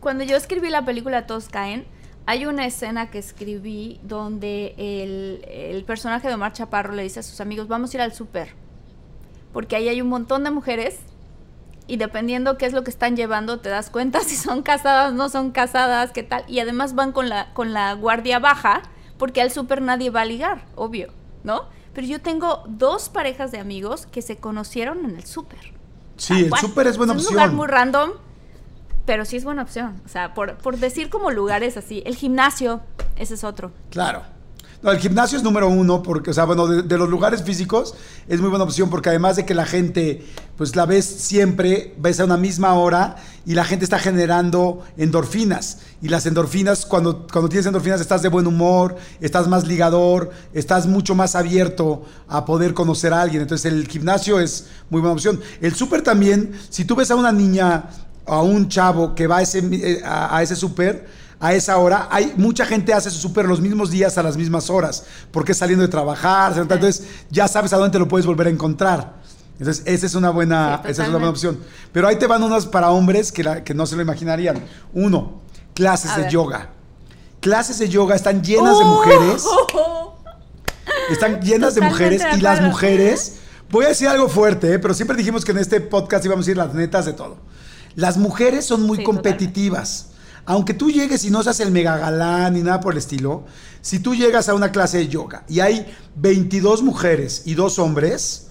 cuando yo escribí la película Todos Caen, hay una escena que escribí donde el, el personaje de Omar Chaparro le dice a sus amigos, vamos a ir al súper, porque ahí hay un montón de mujeres y dependiendo qué es lo que están llevando te das cuenta si son casadas, no son casadas, qué tal, y además van con la, con la guardia baja, porque al súper nadie va a ligar, obvio, ¿no? Pero yo tengo dos parejas de amigos que se conocieron en el súper. Sí, el súper es buena un opción. lugar muy random, pero sí es buena opción. O sea, por, por decir como lugares así. El gimnasio, ese es otro. Claro. El gimnasio es número uno porque, o sea, bueno, de, los lugares físicos es muy buena opción porque además de que la gente, pues la ves siempre, ves a una misma hora y la gente está generando endorfinas. Y las endorfinas, cuando, cuando tienes endorfinas estás de buen humor, estás más ligador, estás mucho más abierto a poder conocer a alguien. Entonces el gimnasio es muy buena opción. El súper también, si tú ves a una niña a un chavo que va a ese, eh, a, a ese súper, a esa hora. Hay mucha gente hace su súper los mismos días a las mismas horas, porque saliendo de trabajar, entonces ya sabes a dónde te lo puedes volver a encontrar. Entonces, esa es una buena, Sí, esa es una buena opción. Pero ahí te van unas para hombres que, la- que no se lo imaginarían. Uno, clases A de ver. yoga. Clases de yoga están llenas de ¡Oh! mujeres. Están llenas de mujeres y las mujeres, voy a decir algo fuerte, ¿eh? pero siempre dijimos que en este podcast íbamos a ir las netas de todo. Las mujeres son muy Sí, competitivas. Aunque tú llegues y no seas el mega galán ni nada por el estilo, si tú llegas a una clase de yoga y hay 22 mujeres y dos hombres,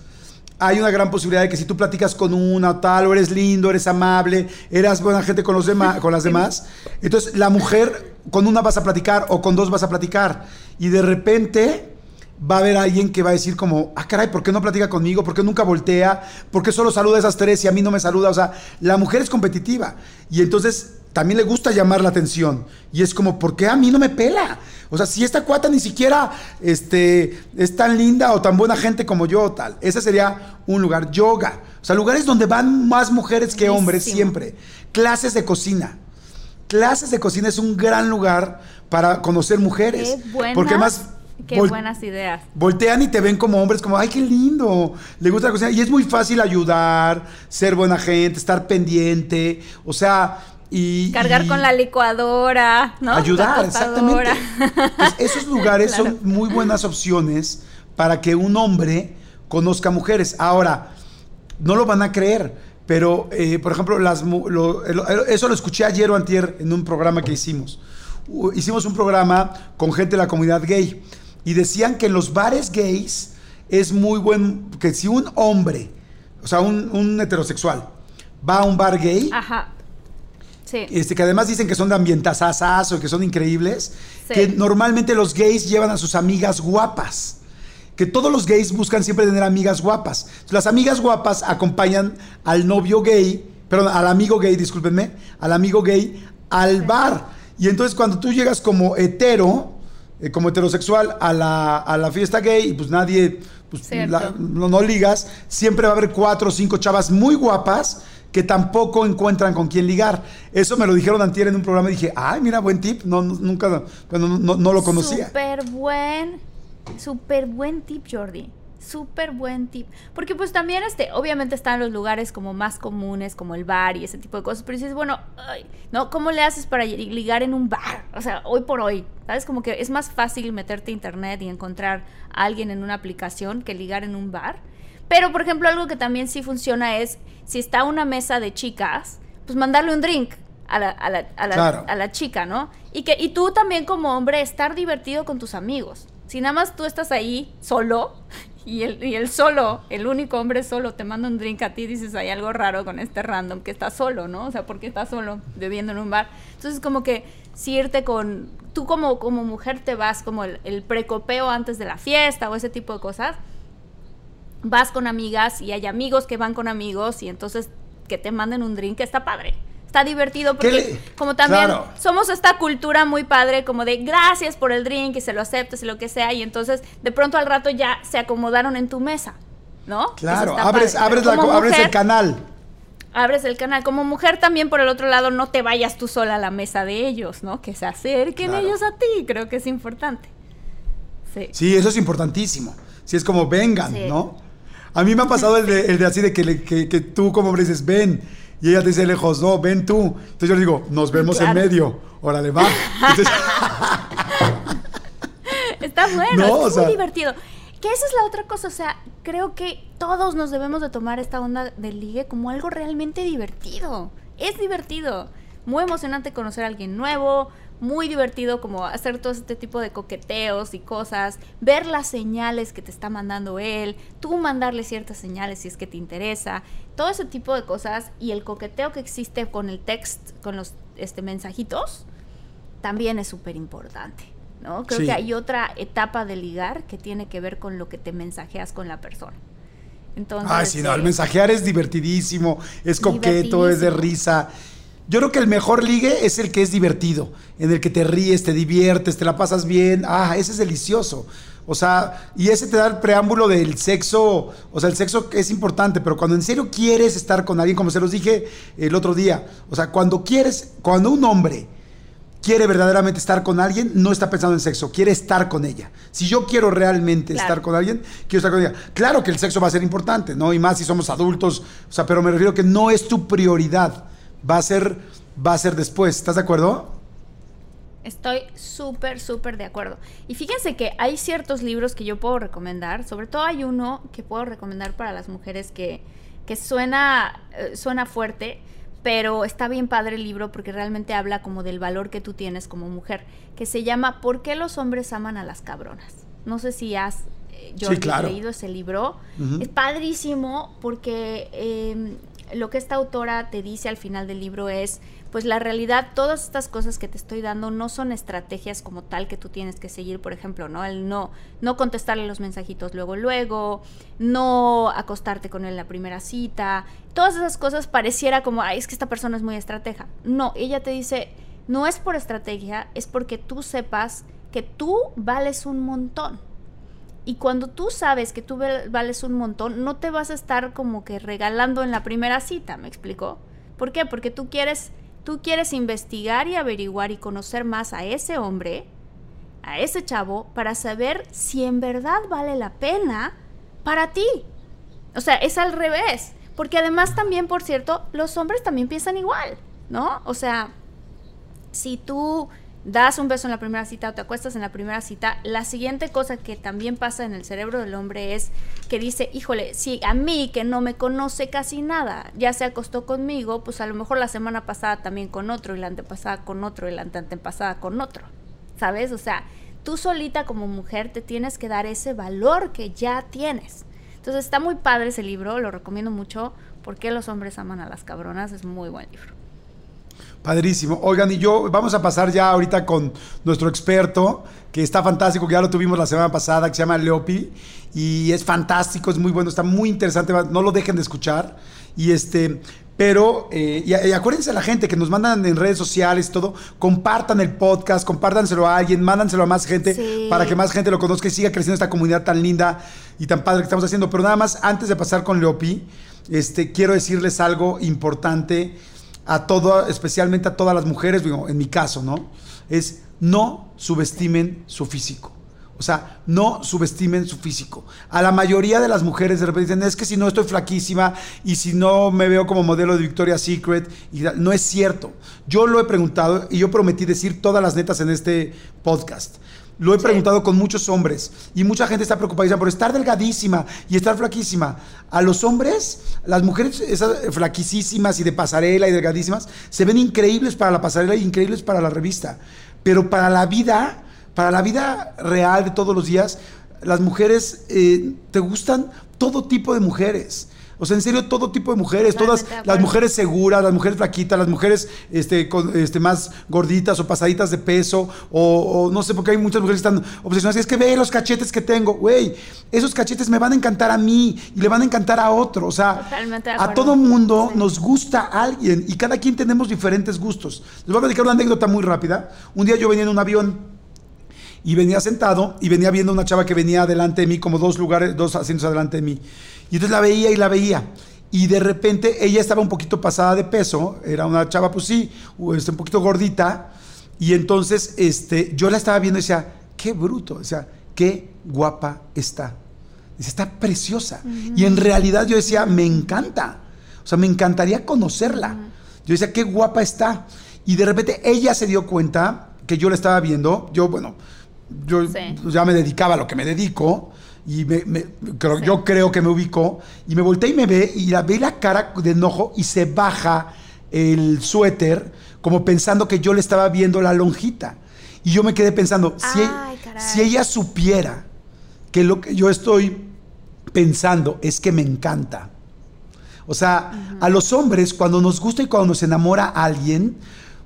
hay una gran posibilidad de que si tú platicas con una tal, o eres lindo, eres amable, eras buena gente con, los demás, con las demás, entonces la mujer con una vas a platicar o con dos vas a platicar y de repente va a haber alguien que va a decir como, ah, caray, ¿por qué no platica conmigo? ¿Por qué nunca voltea? ¿Por qué solo saluda a esas tres y a mí no me saluda? O sea, la mujer es competitiva y entonces también le gusta llamar la atención y es como, ¿por qué a mí no me pela? O sea, si esta cuata ni siquiera este, es tan linda o tan buena gente como yo o tal. Ese sería un lugar. Yoga. O sea, lugares donde van más mujeres que hombres Buenísimo. siempre. Clases de cocina. Clases de cocina es un gran lugar para conocer mujeres. Qué buenas, porque más qué buenas ideas. voltean y te ven como hombres, como, ay, qué lindo, le gusta la cocina. Y es muy fácil ayudar, ser buena gente, estar pendiente, o sea, y... Cargar y con la licuadora, ¿no? Ayudar, exactamente. Pues esos lugares Claro. son muy buenas opciones para que un hombre conozca mujeres. Ahora, no lo van a creer, pero, eh, por ejemplo, las, lo- eso lo escuché ayer o antier en un programa que hicimos. Hicimos un programa con gente de la comunidad gay y decían que en los bares gays es muy buen, que si un hombre, o sea, un, un heterosexual, va a un bar gay, Ajá. Sí. este, que además dicen que son de ambientazazazo, que son increíbles, Sí. que normalmente los gays llevan a sus amigas guapas. Que todos los gays buscan siempre tener amigas guapas. Las amigas guapas acompañan al novio gay, perdón, al amigo gay, discúlpenme, al amigo gay al bar. Y entonces cuando tú llegas como hetero, eh, como heterosexual a la, a la fiesta gay, y pues nadie, pues Cierto. la- no, no ligas, siempre va a haber cuatro o cinco chavas muy guapas que tampoco encuentran con quién ligar. Eso me lo dijeron antier en un programa y dije, ay, mira, buen tip, no, no- nunca, no, no- lo conocía. Súper buen, súper buen tip, Jordi. Súper buen tip. Porque pues también, este, obviamente están los lugares como más comunes, como el bar y ese tipo de cosas. Pero dices, bueno, ¿no? ¿Cómo le haces para ligar en un bar? O sea, hoy por hoy, ¿sabes? Como que es más fácil meterte a internet y encontrar a alguien en una aplicación que ligar en un bar. Pero, por ejemplo, algo que también sí funciona es, si está una mesa de chicas, pues mandarle un drink a la, a la- a la- Claro. a la chica, ¿no? Y, que, y tú también como hombre estar divertido con tus amigos. Si nada más tú estás ahí solo y el, y el solo, el único hombre solo, te manda un drink a ti, dices, hay algo raro con este random que está solo, ¿no? O sea, porque está solo bebiendo en un bar. Entonces, como que si irte con, tú como, como mujer te vas como el, el precopeo antes de la fiesta o ese tipo de cosas, vas con amigas y hay amigos que van con amigos y entonces que te manden un drink está padre. Está divertido porque como también somos esta cultura muy padre como de gracias por el drink y se lo aceptas y lo que sea y entonces de pronto al rato ya se acomodaron en tu mesa, ¿no? Claro, abres, abres, la, abres el canal. Abres el canal. Como mujer también por el otro lado no te vayas tú sola a la mesa de ellos, ¿no? Que se acerquen ellos a ti, creo que es importante. Sí. sí, eso es importantísimo. Si es como vengan, ¿no? A mí me ha pasado el de, el de así de que, que, que, tú como hombre dices, ven, y ella te dice lejos, no, ven tú. Entonces yo le digo, nos vemos en medio, órale, va. Está bueno, es muy divertido. Que esa es la otra cosa, o sea, creo que todos nos debemos de tomar esta onda del ligue como algo realmente divertido. Es divertido, muy emocionante conocer a alguien nuevo, muy divertido como hacer todo este tipo de coqueteos y cosas, ver las señales que te está mandando él, tú mandarle ciertas señales si es que te interesa, todo ese tipo de cosas y el coqueteo que existe con el text, con los este, mensajitos, también es súper importante. ¿no? Creo que hay otra etapa de ligar que tiene que ver con lo que te mensajeas con la persona. Entonces, ah, sí, no, el mensajear es divertidísimo, es coqueto, es de risa. Yo creo que el mejor ligue es el que es divertido, en el que te ríes, te diviertes, te la pasas bien. Ah, ese es delicioso. O sea, y ese te da el preámbulo del sexo. O sea, el sexo es importante, pero cuando en serio quieres estar con alguien, como se los dije el otro día, o sea, cuando quieres, cuando un hombre quiere verdaderamente estar con alguien, no está pensando en sexo, quiere estar con ella. Si yo quiero realmente estar con alguien, quiero estar con ella. Claro que el sexo va a ser importante, ¿no? Y más si somos adultos, o sea, pero me refiero que no es tu prioridad va a ser, va a ser después. ¿Estás de acuerdo? Estoy súper, súper de acuerdo. Y fíjense que hay ciertos libros que yo puedo recomendar. Sobre todo hay uno que puedo recomendar para las mujeres que, que suena, eh, suena fuerte, pero está bien padre el libro porque realmente habla como del valor que tú tienes como mujer, que se llama ¿Por qué los hombres aman a las cabronas? No sé si has eh, yo leído ese libro. Es padrísimo porque em, lo que esta autora te dice al final del libro es, pues la realidad, todas estas cosas que te estoy dando no son estrategias como tal que tú tienes que seguir, por ejemplo, ¿no? El no, no contestarle los mensajitos luego, luego, no acostarte con él en la primera cita, todas esas cosas pareciera como, ay, es que esta persona es muy estratega. No, ella te dice, no es por estrategia, es porque tú sepas que tú vales un montón y cuando tú sabes que tú vales un montón, no te vas a estar como que regalando en la primera cita, ¿me explico? ¿Por qué? Porque tú quieres, tú quieres investigar y averiguar y conocer más a ese hombre, a ese chavo, para saber si en verdad vale la pena para ti. O sea, es al revés. Porque además también, por cierto, los hombres también piensan igual, ¿no? O sea, si tú das un beso en la primera cita o te acuestas en la primera cita, la siguiente cosa que también pasa en el cerebro del hombre es que dice, híjole, si a mí que no me conoce casi nada, ya se acostó conmigo, pues a lo mejor la semana pasada también con otro y la antepasada con otro y la antepasada con otro, ¿sabes? O sea, tú solita como mujer te tienes que dar ese valor que ya tienes. Entonces está muy padre ese libro, lo recomiendo mucho. ¿Por qué los hombres aman a las cabronas? Es muy buen libro. Padrísimo. Oigan, y yo vamos a pasar ya ahorita con nuestro experto, que está fantástico, que ya lo tuvimos la semana pasada, que se llama Leopi, y es fantástico, es muy bueno, está muy interesante, no lo dejen de escuchar. Y este, pero, eh, y, acuérdense a la gente que nos mandan en redes sociales todo, compartan el podcast, compártanselo a alguien, mándanselo a más gente para que más gente lo conozca y siga creciendo esta comunidad tan linda y tan padre que estamos haciendo. Pero nada más, antes de pasar con Leopi, este, quiero decirles algo importante a todo, especialmente a todas las mujeres, digo, en mi caso, ¿no? Es no subestimen su físico. O sea, no subestimen su físico. A la mayoría de las mujeres de repente dicen, es que si no estoy flaquísima y si no me veo como modelo de Victoria's Secret, no es cierto. Yo lo he preguntado y yo prometí decir todas las netas en este podcast. Lo he preguntado con muchos hombres y mucha gente está preocupada por estar delgadísima y estar flaquísima. A los hombres, las mujeres esas flaquísimas y de pasarela y delgadísimas, se ven increíbles para la pasarela y increíbles para la revista. Pero para la vida, para la vida real de todos los días, las mujeres, eh, te gustan todo tipo de mujeres. O sea, en serio, todo tipo de mujeres, todas las mujeres seguras, las mujeres flaquitas, las mujeres este, con, este, más gorditas o pasaditas de peso, o, no sé, porque hay muchas mujeres que están obsesionadas. Es que ve los cachetes que tengo, güey. Esos cachetes me van a encantar a mí y le van a encantar a otro. O sea, a todo mundo nos gusta alguien y cada quien tenemos diferentes gustos. Les voy a platicar una anécdota muy rápida. Un día yo venía en un avión y venía sentado y venía viendo una chava que venía delante de mí, como dos lugares, dos asientos adelante de mí. Y entonces la veía y la veía. Y de repente ella estaba un poquito pasada de peso, era una chava, pues sí, este, un poquito gordita. Y entonces este, yo la estaba viendo y decía, qué bruto, o sea, qué guapa está. Dice, está preciosa. Y en realidad yo decía, me encanta. O sea, me encantaría conocerla. Yo decía, qué guapa está. Y de repente ella se dio cuenta que yo la estaba viendo. Yo, bueno, yo ya me dedicaba a lo que me dedico y me, yo creo que me ubicó y me volteé y me ve y la ve la cara de enojo y se baja el suéter como pensando que yo le estaba viendo la lonjita. Y yo me quedé pensando, si, si, ella supiera que lo que yo estoy pensando es que me encanta. O sea, a los hombres cuando nos gusta y cuando nos enamora alguien,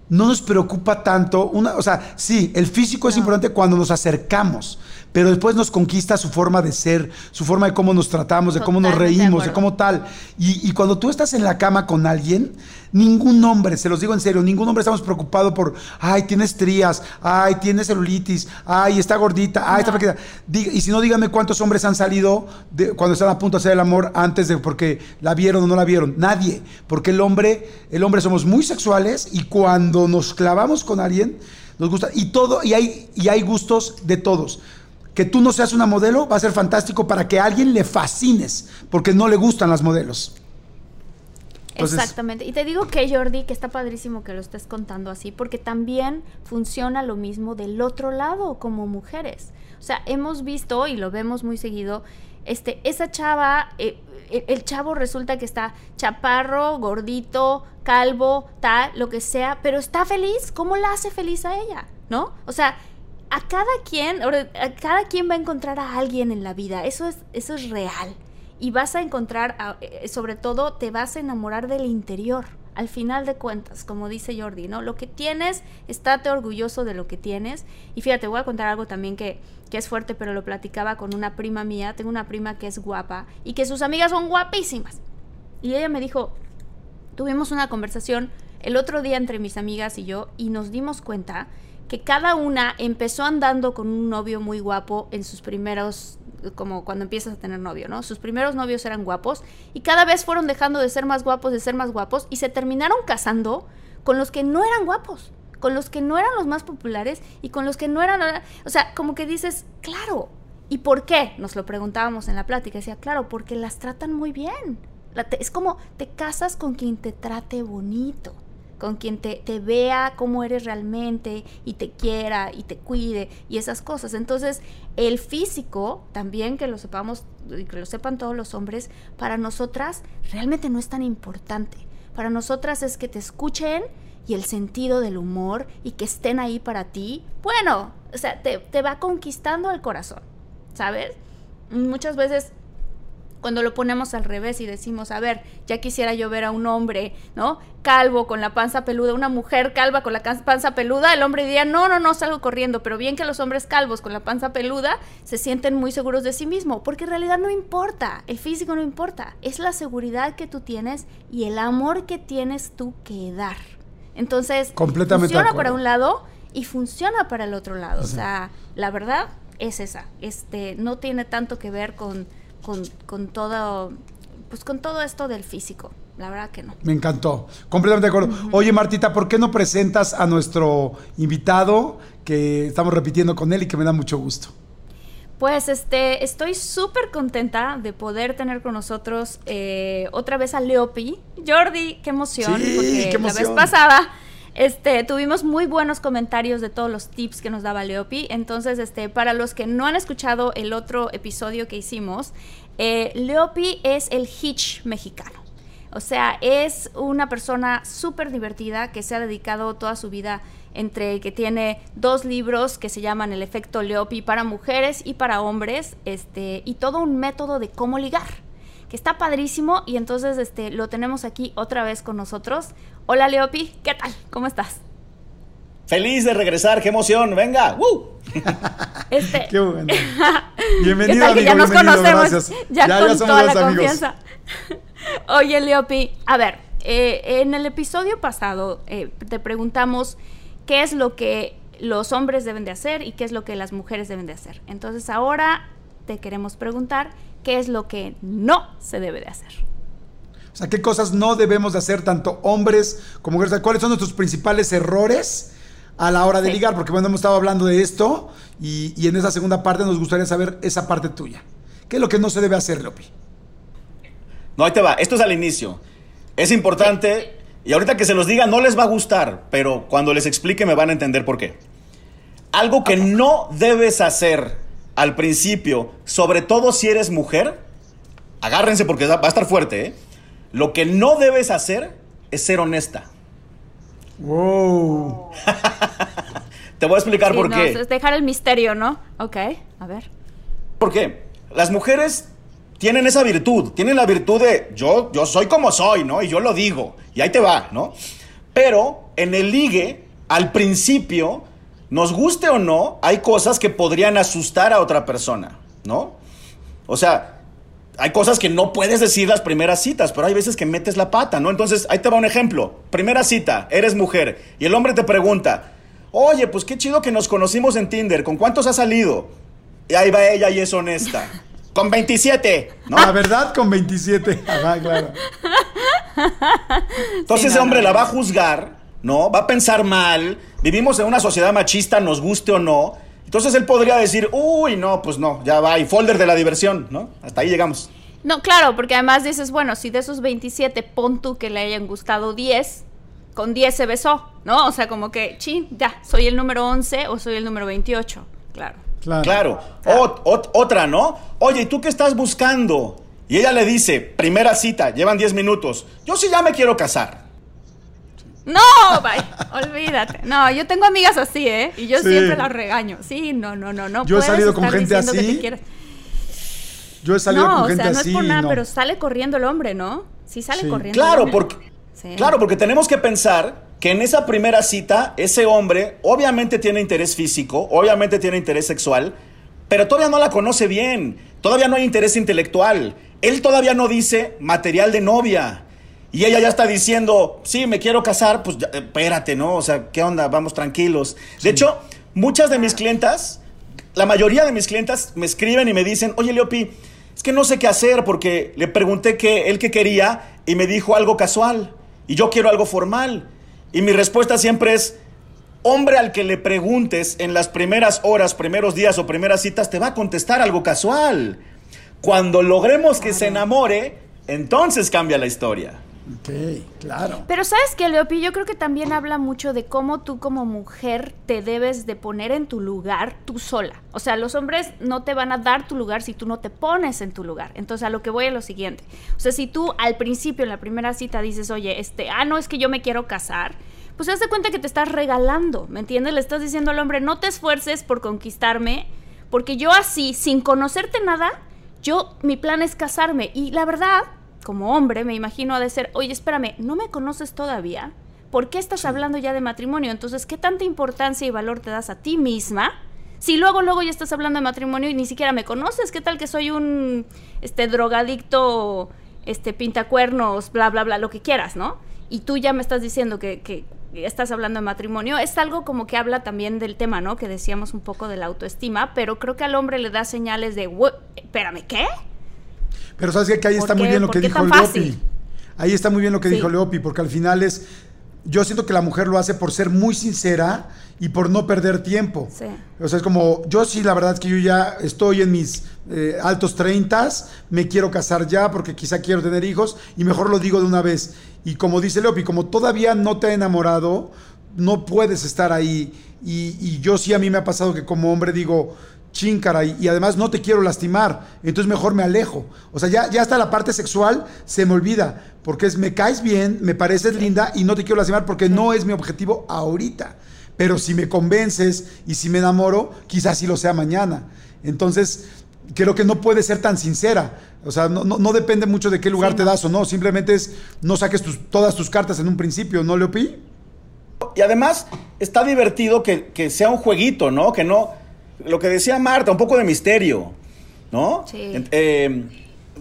no nos preocupa tanto, una, o sea, sí, el físico es importante cuando nos acercamos, pero después nos conquista su forma de ser, su forma de cómo nos tratamos, de cómo nos reímos, de, cómo tal. Y, cuando tú estás en la cama con alguien, ningún hombre, se los digo en serio, ningún hombre estamos preocupados por, ay, tienes estrías, ay, tienes celulitis, ay, está gordita, ay, está pequeña. Y si no, díganme cuántos hombres han salido de, cuando están a punto de hacer el amor antes de porque la vieron o no la vieron. Nadie. Porque el hombre, el hombre somos muy sexuales y cuando nos clavamos con alguien, nos gusta. Y todo, y hay, y hay gustos de todos que tú no seas una modelo va a ser fantástico para que a alguien le fascines, porque no le gustan las modelos. Exactamente. Y te digo que Jordi, que está padrísimo que lo estés contando así, porque también funciona lo mismo del otro lado como mujeres. O sea, hemos visto y lo vemos muy seguido, este, esa chava, eh, el, chavo resulta que está chaparro, gordito, calvo, tal, lo que sea, pero está feliz. ¿Cómo la hace feliz a ella? ¿No? O sea, a cada quien, a cada quien va a encontrar a alguien en la vida. Eso es, eso es real. Y vas a encontrar, eh, sobre todo, te vas a enamorar del interior. Al final de cuentas, como dice Jordi, ¿no? Lo que tienes, estate orgulloso de lo que tienes. Y fíjate, voy a contar algo también que, que es fuerte, pero lo platicaba con una prima mía. Tengo una prima que es guapa y que sus amigas son guapísimas. Y ella me dijo, tuvimos una conversación el otro día entre mis amigas y yo y nos dimos cuenta que cada una empezó andando con un novio muy guapo en sus primeros, como cuando empiezas a tener novio, ¿no? Sus primeros novios eran guapos y cada vez fueron dejando de ser más guapos, de ser más guapos y se terminaron casando con los que no eran guapos, con los que no eran los más populares y con los que no eran, o sea, como que dices, claro, ¿y por qué? Nos lo preguntábamos en la plática, decía, claro, porque las tratan muy bien. Es como te casas con quien te trate bonito con quien te, vea cómo eres realmente y te quiera y te cuide y esas cosas. Entonces, el físico, también que lo sepamos y que lo sepan todos los hombres, para nosotras realmente no es tan importante. Para nosotras es que te escuchen y el sentido del humor y que estén ahí para ti. Bueno, o sea, te, te va conquistando el corazón, ¿sabes? Muchas veces cuando lo ponemos al revés y decimos, a ver, ya quisiera yo ver a un hombre, ¿no? Calvo con la panza peluda, una mujer calva con la panza peluda, el hombre diría, no, no, no, salgo corriendo, pero bien que los hombres calvos con la panza peluda se sienten muy seguros de sí mismo, porque en realidad no importa, el físico no importa, es la seguridad que tú tienes y el amor que tienes tú que dar. Entonces, funciona para un lado y funciona para el otro lado. O sea, la verdad es esa. Este, no tiene tanto que ver con con, todo, pues con todo esto del físico. La verdad que no. Me encantó. Completamente de acuerdo. Oye, Martita, ¿por qué no presentas a nuestro invitado que estamos repitiendo con él y que me da mucho gusto? Pues este, estoy súper contenta de poder tener con nosotros eh, otra vez a Leopi. Jordi, qué emoción, porque la vez pasada este, tuvimos muy buenos comentarios de todos los tips que nos daba Leopi. Entonces, este, para los que no han escuchado el otro episodio que hicimos, eh, Leopi es el Hitch mexicano. O sea, es una persona súper divertida que se ha dedicado toda su vida entre que tiene dos libros que se llaman El efecto Leopi para mujeres y para hombres, este, y todo un método de cómo ligar, que está padrísimo y entonces este, lo tenemos aquí otra vez con nosotros. Hola Leopi, ¿qué tal? ¿Cómo estás? Feliz de regresar, qué emoción, venga. Este, qué bueno. Bienvenido, amigo, ya nos conocemos, ya, con toda la confianza. Oye, Leopi, a ver, eh, en el episodio pasado eh, te preguntamos qué es lo que los hombres deben de hacer y qué es lo que las mujeres deben de hacer. Entonces ahora te queremos preguntar qué es lo que no se debe de hacer. O sea, qué cosas no debemos de hacer tanto hombres como mujeres. ¿Cuáles son nuestros principales errores a la hora de ligar? Porque bueno, hemos estado hablando de esto y, y, en esa segunda parte nos gustaría saber esa parte tuya. ¿Qué es lo que no se debe hacer, Lopi? No, ahí te va. Esto es al inicio. Es importante, y ahorita que se los diga no les va a gustar, pero cuando les explique me van a entender por qué. Algo que no debes hacer al principio, sobre todo si eres mujer, agárrense porque va a estar fuerte, ¿eh? Lo que no debes hacer es ser honesta. Wow. Te voy a explicar por qué. Es dejar el misterio, ¿no? Ok, a ver. ¿Por qué? Las mujeres tienen esa virtud, tienen la virtud de yo, yo soy como soy, ¿no? Y yo lo digo, y ahí te va, ¿no? Pero en el ligue, al principio, nos guste o no, hay cosas que podrían asustar a otra persona, ¿no? O sea, hay cosas que no puedes decir las primeras citas, pero hay veces que metes la pata, ¿no? Entonces, ahí te va un ejemplo. Primera cita, eres mujer, y el hombre te pregunta, oye, pues qué chido que nos conocimos en Tinder, ¿con cuántos has salido? Y ahí va ella y es honesta. Con 27, ¿no? La verdad, con 27. Ajá, claro. Entonces ese hombre la va a juzgar, ¿no? Va a pensar mal. Vivimos en una sociedad machista, nos guste o no. Entonces él podría decir, uy, no, pues no, ya va, y folder de la diversión, ¿no? Hasta ahí llegamos. No, claro, porque además dices, bueno, si de esos 27 pon tú que le hayan gustado 10, con 10 se besó, ¿no? O sea, como que, chin, ya, soy el número 11 o soy el número 28, claro. Claro. otra, ¿no? Oye, ¿y tú qué estás buscando? Y ella le dice, primera cita, llevan 10 minutos. Yo sí ya me quiero casar. No, bye, olvídate. No, yo tengo amigas así, ¿eh? Y yo siempre las regaño. Sí, no, no, no, no. Yo he salido con gente así. Yo he salido con gente así. No, es por nada, pero sale corriendo el hombre, ¿no? Sí sale corriendo. Claro, porque claro, porque tenemos que pensar que en esa primera cita ese hombre obviamente tiene interés físico, obviamente tiene interés sexual, pero todavía no la conoce bien, todavía no hay interés intelectual, él todavía no dice material de novia. Y ella ya está diciendo, sí, me quiero casar, pues espérate, ¿no? O sea, ¿qué onda? Vamos tranquilos. De hecho, muchas de mis clientas, la mayoría de mis clientas me escriben y me dicen, oye, Leopi, es que no sé qué hacer porque le pregunté qué él qué quería y me dijo algo casual y yo quiero algo formal. Y mi respuesta siempre es, hombre al que le preguntes en las primeras horas, primeros días o primeras citas, te va a contestar algo casual. Cuando logremos que se enamore, entonces cambia la historia. Ok, claro. Pero sabes que, Leopi, yo creo que también habla mucho de cómo tú como mujer te debes de poner en tu lugar tú sola. O sea, los hombres no te van a dar tu lugar si tú no te pones en tu lugar. Entonces, a lo que voy a lo siguiente. O sea, si tú al principio, en la primera cita, dices, oye, este, ah, no, es que yo me quiero casar, pues haz de cuenta que te estás regalando, ¿me entiendes? Le estás diciendo al hombre, no te esfuerces por conquistarme, porque yo así, sin conocerte nada, yo, mi plan es casarme. Y la verdad, como hombre, me imagino ha de ser, oye, espérame, ¿no me conoces todavía? ¿Por qué estás hablando ya de matrimonio? Entonces, ¿qué tanta importancia y valor te das a ti misma? Si luego, luego ya estás hablando de matrimonio y ni siquiera me conoces, ¿qué tal que soy un este drogadicto, este pintacuernos, bla, bla, bla, lo que quieras, ¿no? Y tú ya me estás diciendo que, que estás hablando de matrimonio, es algo como que habla también del tema, ¿no? Que decíamos un poco de la autoestima, pero creo que al hombre le da señales de, espérame, ¿qué? Pero sabes que ahí está muy bien lo que dijo Leopi. Ahí está muy bien lo que dijo Leopi, porque al final es, yo siento que la mujer lo hace por ser muy sincera y por no perder tiempo. Sí. O sea, es como, yo sí, la verdad es que yo ya estoy en mis eh, altos treintas, me quiero casar ya porque quizá quiero tener hijos y mejor lo digo de una vez. Y como dice Leopi, como todavía no te ha enamorado, no puedes estar ahí. Y, y yo sí, a mí me ha pasado que como hombre digo, chíncara y, además no te quiero lastimar, entonces mejor me alejo. O sea, ya, ya hasta la parte sexual se me olvida, porque es me caes bien, me pareces linda y no te quiero lastimar porque no es mi objetivo ahorita. Pero si me convences y si me enamoro, quizás sí lo sea mañana. Entonces, creo que no puede ser tan sincera. O sea, no, no, depende mucho de qué lugar te das o no. Simplemente es no saques todas tus cartas en un principio, ¿no, Leopi? Y además, está divertido que, que, sea un jueguito, ¿no? Que no. Lo que decía Marta, un poco de misterio, ¿no? Sí. Eh,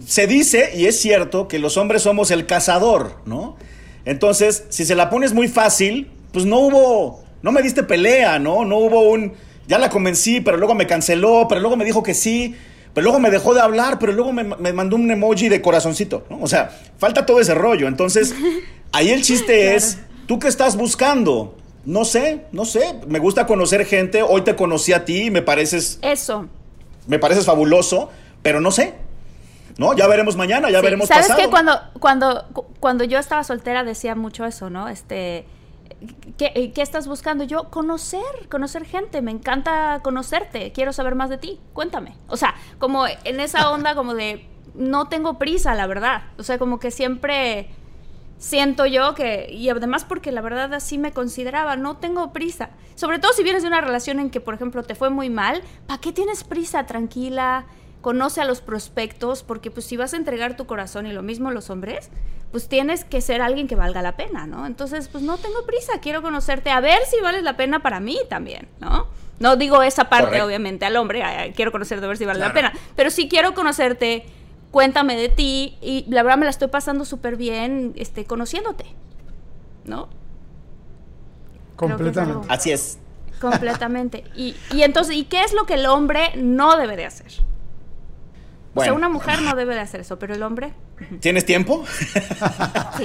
se dice, y es cierto, que los hombres somos el cazador, ¿no? Entonces, si se la pones muy fácil, pues no hubo. No me diste pelea, ¿no? No hubo un ya la convencí, pero luego me canceló, pero luego me dijo que sí, pero luego me dejó de hablar, pero luego me, mandó un emoji de corazoncito, ¿no? O sea, falta todo ese rollo. Entonces, ahí el chiste es, ¿tú qué estás buscando? No sé, no sé. Me gusta conocer gente. Hoy te conocí a ti, me pareces... Eso. Me pareces fabuloso, pero no sé. ¿No? Ya veremos mañana, ya veremos ¿Sabes qué? Cuando, cuando, cuando yo estaba soltera decía mucho eso, ¿no? Este ¿Qué, ¿Qué, estás buscando? Yo, conocer, conocer gente, me encanta conocerte, quiero saber más de ti, cuéntame. O sea, como en esa onda como de, no tengo prisa, la verdad. O sea, como que siempre siento yo que, y además porque la verdad así me consideraba, no tengo prisa. Sobre todo si vienes de una relación en que, por ejemplo, te fue muy mal, ¿para qué tienes prisa? Tranquila, conoce a los prospectos, porque pues si vas a entregar tu corazón y lo mismo los hombres, pues tienes que ser alguien que valga la pena, ¿no? Entonces, pues no tengo prisa, quiero conocerte, a ver si vales la pena para mí también, ¿no? No digo esa parte, obviamente, al hombre, quiero conocerte, a ver si vale la pena, pero si quiero conocerte, cuéntame de ti y la verdad me la estoy pasando súper bien este, conociéndote, ¿no? Completamente. Así es. Completamente. Y, y entonces, ¿y qué es lo que el hombre no debe de hacer? O sea, una mujer no debe de hacer eso, pero el hombre. ¿Tienes tiempo?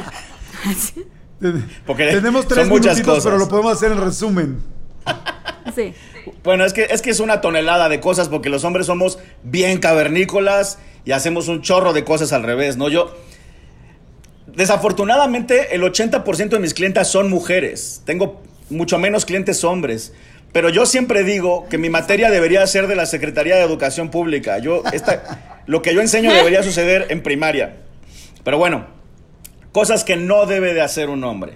sí. Porque Tenemos tres minutitos, pero lo podemos hacer en resumen. Sí. Bueno, es que, es que es una tonelada de cosas porque los hombres somos bien cavernícolas y hacemos un chorro de cosas al revés, ¿no? Yo, desafortunadamente, el 80% de mis clientes son mujeres. Tengo mucho menos clientes hombres. Pero yo siempre digo que mi materia debería ser de la Secretaría de Educación Pública. Yo, esta, lo que yo enseño debería suceder en primaria. Pero bueno, cosas que no debe de hacer un hombre.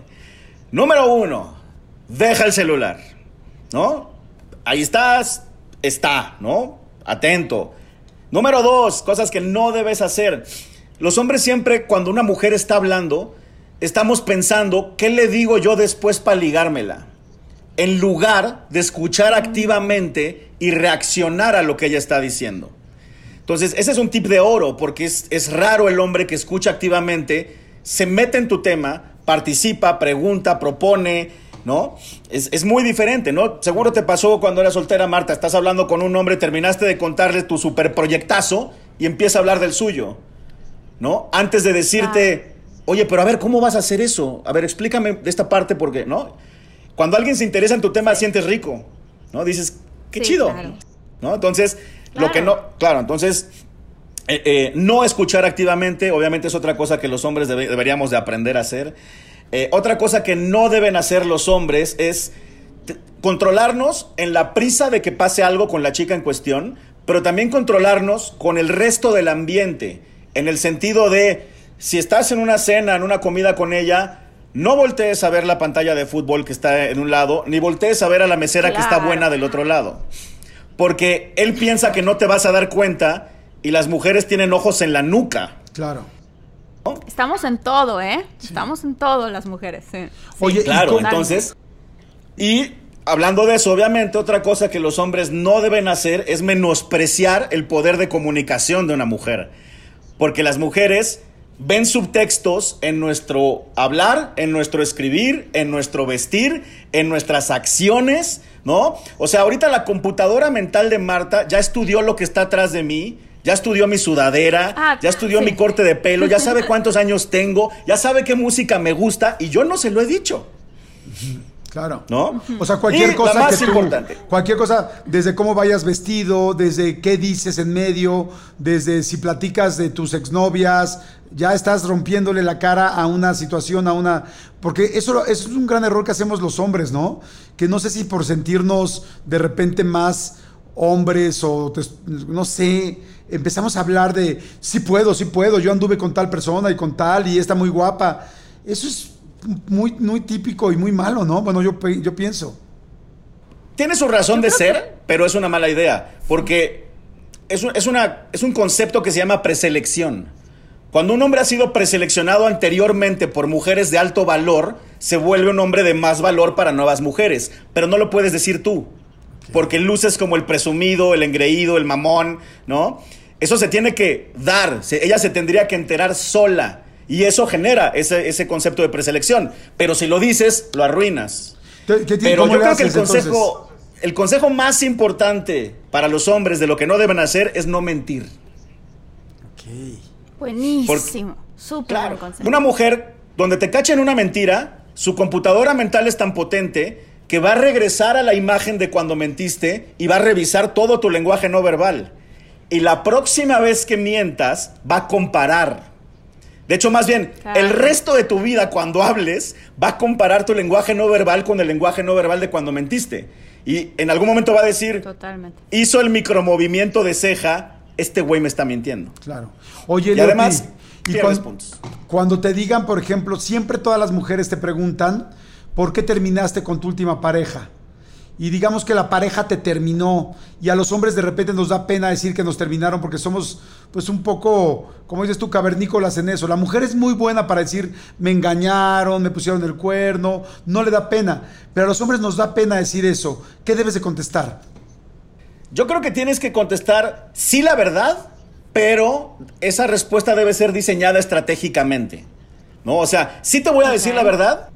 Número uno, deja el celular, ¿no? Ahí estás, está, ¿no? Atento. Número dos, cosas que no debes hacer. Los hombres siempre, cuando una mujer está hablando, estamos pensando, ¿qué le digo yo después para ligármela? en lugar de escuchar activamente y reaccionar a lo que ella está diciendo. Entonces, ese es un tip de oro, porque es, raro el hombre que escucha activamente, se mete en tu tema, participa, pregunta, propone, ¿no? Es, muy diferente, ¿no? Seguro te pasó cuando eras soltera, Marta, estás hablando con un hombre, terminaste de contarle tu super proyectazo y empieza a hablar del suyo, ¿no? Antes de decirte, oye, pero a ver, ¿cómo vas a hacer eso? A ver, explícame esta parte porque, ¿no? Cuando alguien se interesa en tu tema, sientes rico, ¿no? Dices, qué chido, ¿no? Entonces, lo que no, claro, entonces, eh, eh, no escuchar activamente, obviamente es otra cosa que los hombres deberíamos de aprender a hacer. Eh, otra cosa que no deben hacer los hombres es controlarnos en la prisa de que pase algo con la chica en cuestión, pero también controlarnos con el resto del ambiente, en el sentido de, si estás en una cena, en una comida con ella, no voltees a ver la pantalla de fútbol que está en un lado, ni voltees a ver a la mesera que está buena del otro lado. Porque él piensa que no te vas a dar cuenta y las mujeres tienen ojos en la nuca. Claro. Estamos en todo, ¿eh? Estamos en todo las mujeres. Sí. Oye, claro, entonces. Y hablando de eso, obviamente, otra cosa que los hombres no deben hacer es menospreciar el poder de comunicación de una mujer. Porque las mujeres ven subtextos en nuestro hablar, en nuestro escribir, en nuestro vestir, en nuestras acciones, ¿no? O sea, ahorita la computadora mental de Marta ya estudió lo que está atrás de mí, ya estudió mi sudadera, ah, ya estudió mi corte de pelo, ya sabe cuántos años tengo, ya sabe qué música me gusta y yo no se lo he dicho. Claro. ¿No? O sea, cualquier cosa más que importante. cualquier cosa, desde cómo vayas vestido, desde qué dices en medio, desde si platicas de tus exnovias, ya estás rompiéndole la cara a una situación, a una... Porque eso, eso, es un gran error que hacemos los hombres, ¿no? Que no sé si por sentirnos de repente más hombres o no sé, empezamos a hablar de sí puedo, sí puedo, yo anduve con tal persona y con tal y está muy guapa. Eso es muy, muy típico y muy malo, ¿no? Bueno, yo, yo pienso. Tiene su razón de ser, pero es una mala idea, porque es es, una, es un concepto que se llama preselección. Cuando un hombre ha sido preseleccionado anteriormente por mujeres de alto valor, se vuelve un hombre de más valor para nuevas mujeres, pero no lo puedes decir tú, porque luces como el presumido, el engreído, el mamón, ¿no? Eso se tiene que dar, ella se tendría que enterar sola. Y eso genera ese, concepto de preselección. Pero si lo dices, lo arruinas. Pero yo creo que el consejo, el consejo más importante para los hombres de lo que no deben hacer es no mentir. Buenísimo. Súper Una mujer donde te cachen una mentira, su computadora mental es tan potente que va a regresar a la imagen de cuando mentiste y va a revisar todo tu lenguaje no verbal. Y la próxima vez que mientas, va a comparar. De hecho, más bien, el resto de tu vida cuando hables, va a comparar tu lenguaje no verbal con el lenguaje no verbal de cuando mentiste. Y en algún momento va a decir, Totalmente. hizo el micromovimiento de ceja, este güey me está mintiendo. Claro. Oye, y además, y cuando, cuando te digan, por ejemplo, siempre todas las mujeres te preguntan, ¿por qué terminaste con tu última pareja? y digamos que la pareja te terminó y a los hombres de repente nos da pena decir que nos terminaron porque somos pues un poco, como dices tú, cavernícolas en eso. La mujer es muy buena para decir me engañaron, me pusieron el cuerno, no le da pena, pero a los hombres nos da pena decir eso. ¿Qué debes de contestar? Yo creo que tienes que contestar sí la verdad, pero esa respuesta debe ser diseñada estratégicamente. ¿No? O sea, sí te voy a decir la verdad,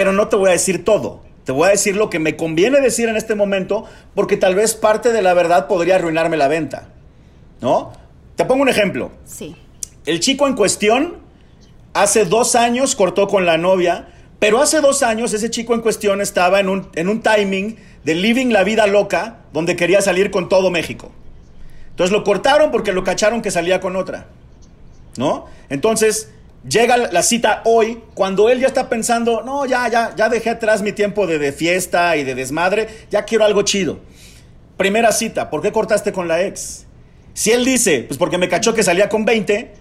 pero no te voy a decir todo. Te voy a decir lo que me conviene decir en este momento porque tal vez parte de la verdad podría arruinarme la venta. ¿No? Te pongo un ejemplo. Sí. El chico en cuestión hace dos años cortó con la novia, pero hace dos años ese chico en cuestión estaba en un, en un timing de living la vida loca donde quería salir con todo México. Entonces lo cortaron porque lo cacharon que salía con otra. ¿No? Entonces Llega la cita hoy, cuando él ya está pensando, no, ya, ya, ya dejé atrás mi tiempo de, fiesta y de desmadre, ya quiero algo chido. Primera cita, ¿por qué cortaste con la ex? Si él dice, pues porque me cachó que salía con 20,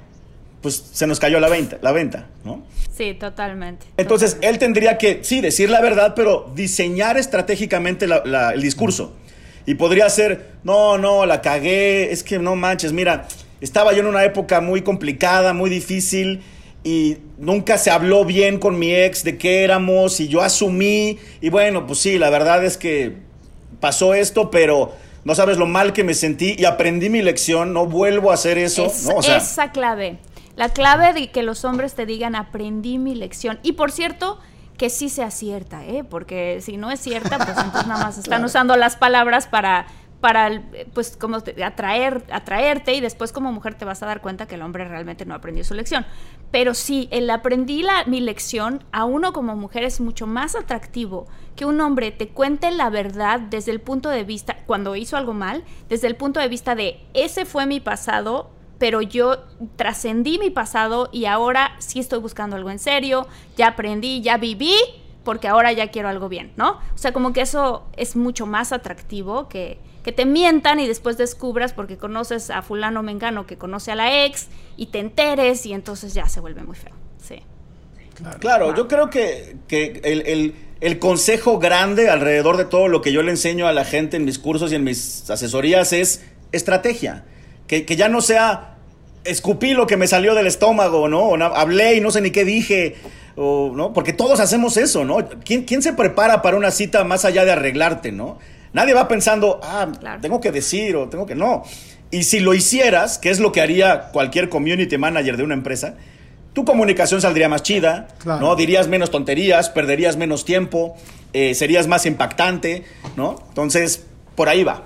pues se nos cayó la venta, la venta ¿no? Sí, totalmente. Entonces, él tendría que, sí, decir la verdad, pero diseñar estratégicamente el discurso. Y podría ser, no, no, la cagué, es que no manches, mira, estaba yo en una época muy complicada, muy difícil y nunca se habló bien con mi ex de qué éramos y yo asumí y bueno, pues sí, la verdad es que pasó esto, pero no sabes lo mal que me sentí y aprendí mi lección, no vuelvo a hacer eso. esa clave, la clave de que los hombres te digan aprendí mi lección. Y por cierto, que sí sea cierta, ¿eh? porque si no es cierta, pues entonces nada más están usando las palabras para para, pues, como atraer, atraerte y después como mujer te vas a dar cuenta que el hombre realmente no aprendió su lección. Pero sí, el aprendí la, mi lección a uno como mujer es mucho más atractivo que un hombre te cuente la verdad desde el punto de vista, cuando hizo algo mal, desde el punto de vista de ese fue mi pasado, pero yo trascendí mi pasado y ahora sí estoy buscando algo en serio, ya aprendí, ya viví, porque ahora ya quiero algo bien, ¿no? O sea, como que eso es mucho más atractivo que, que te mientan y después descubras porque conoces a fulano mengano que conoce a la ex y te enteres y entonces ya se vuelve muy feo. Sí. Claro, yo creo que, el, consejo grande alrededor de todo lo que yo le enseño a la gente en mis cursos y en mis asesorías es estrategia. Que, ya no sea escupí lo que me salió del estómago, ¿no? O hablé y no sé ni qué dije, o, ¿no? Porque todos hacemos eso, ¿no? ¿Quién, ¿Quién se prepara para una cita más allá de arreglarte, ¿no? Nadie va pensando, ah, tengo que decir o tengo que no. Y si lo hicieras, que es lo que haría cualquier community manager de una empresa, tu comunicación saldría más chida, ¿no? Dirías menos tonterías, perderías menos tiempo, eh, serías más impactante, ¿no? Entonces, por ahí va.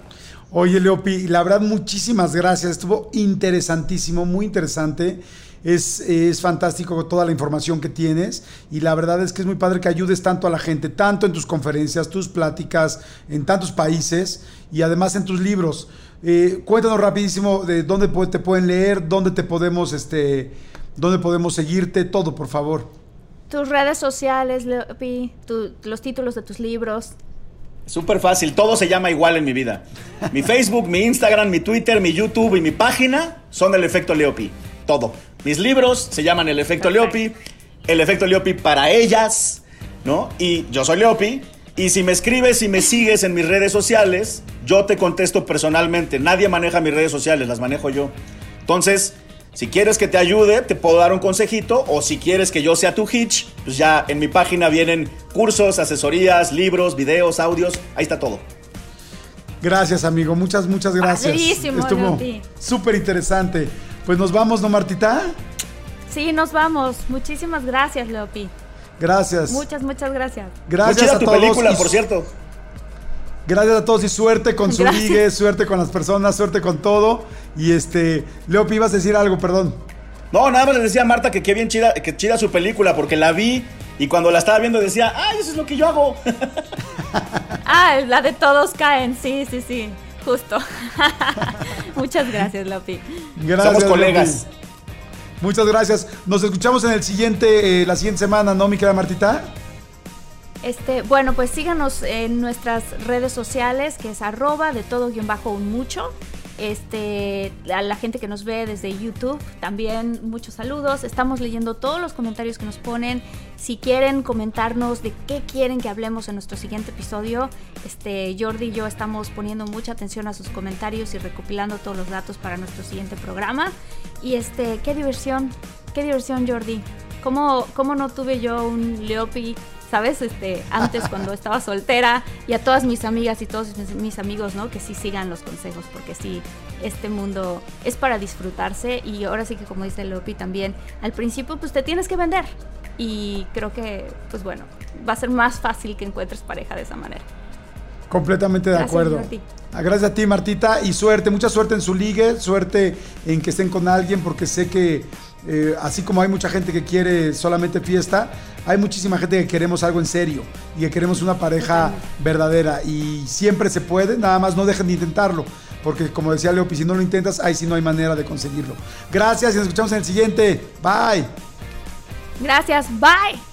Oye, Leopi, la verdad, muchísimas gracias. Estuvo interesantísimo, muy interesante. Es, fantástico toda la información que tienes y la verdad es que es muy padre que ayudes tanto a la gente, tanto en tus conferencias, tus pláticas, en tantos países y además en tus libros. Eh, cuéntanos rapidísimo de dónde te pueden leer, dónde te podemos, este, dónde podemos seguirte, todo, por favor. Tus redes sociales, los títulos de tus libros. Súper fácil, todo se llama igual en mi vida. Mi Facebook, mi Instagram, mi Twitter, mi YouTube y mi página son el efecto Leopi. Todo. Mis libros se llaman el efecto Leopi, el efecto Leopi para ellas, ¿no? Y yo soy Leopi. Y si me escribes y me sigues en mis redes sociales, yo te contesto personalmente. Nadie maneja mis redes sociales, las manejo yo. Entonces, si quieres que te ayude, te puedo dar un consejito. O si quieres que yo sea tu hitch, pues ya en mi página vienen cursos, asesorías, libros, videos, audios. Ahí está todo. Gracias, amigo. Muchas, muchas gracias. Estuvo súper interesante. Pues nos vamos, ¿no, Martita? Sí, nos vamos. Muchísimas gracias, Leopi. Gracias. Muchas, muchas gracias. Gracias a tu película, por cierto. Gracias a todos y suerte con su ligue, suerte con las personas, suerte con todo. Y este, Leopi, ibas a decir algo, perdón. No, nada más le decía a Marta que qué bien chida, que chida su película, porque la vi y cuando la estaba viendo decía, ¡ay, eso es lo que yo hago! ah, la de todos caen, sí, sí, sí, justo. Muchas gracias, Lopi. Gracias, Somos colegas. Muchas gracias. Nos escuchamos en el siguiente, eh, la siguiente semana, ¿no, mi querida Martita? Este, bueno, pues síganos en nuestras redes sociales, que es arroba de todo guion bajo un mucho. Este, a la gente que nos ve desde YouTube, también muchos saludos. Estamos leyendo todos los comentarios que nos ponen. Si quieren comentarnos de qué quieren que hablemos en nuestro siguiente episodio, este, Jordi y yo estamos poniendo mucha atención a sus comentarios y recopilando todos los datos para nuestro siguiente programa. Y este, qué diversión, qué diversión, Jordi. ¿Cómo, cómo no tuve yo un Leopi ¿sabes? Este, antes cuando estaba soltera y a todas mis amigas y todos mis, amigos, ¿no? Que sí sigan los consejos porque sí, este mundo es para disfrutarse y ahora sí que como dice Lopi también, al principio pues te tienes que vender y creo que pues bueno, va a ser más fácil que encuentres pareja de esa manera. Completamente de acuerdo. Ah, gracias a ti, Martita, y suerte, mucha suerte en su ligue, suerte en que estén con alguien, porque sé que eh, así como hay mucha gente que quiere solamente fiesta, hay muchísima gente que queremos algo en serio y que queremos una pareja verdadera y siempre se puede, nada más no dejen de intentarlo, porque como decía Leopi, si no lo intentas, ahí sí no hay manera de conseguirlo. Gracias y nos escuchamos en el siguiente. Bye. Gracias, bye.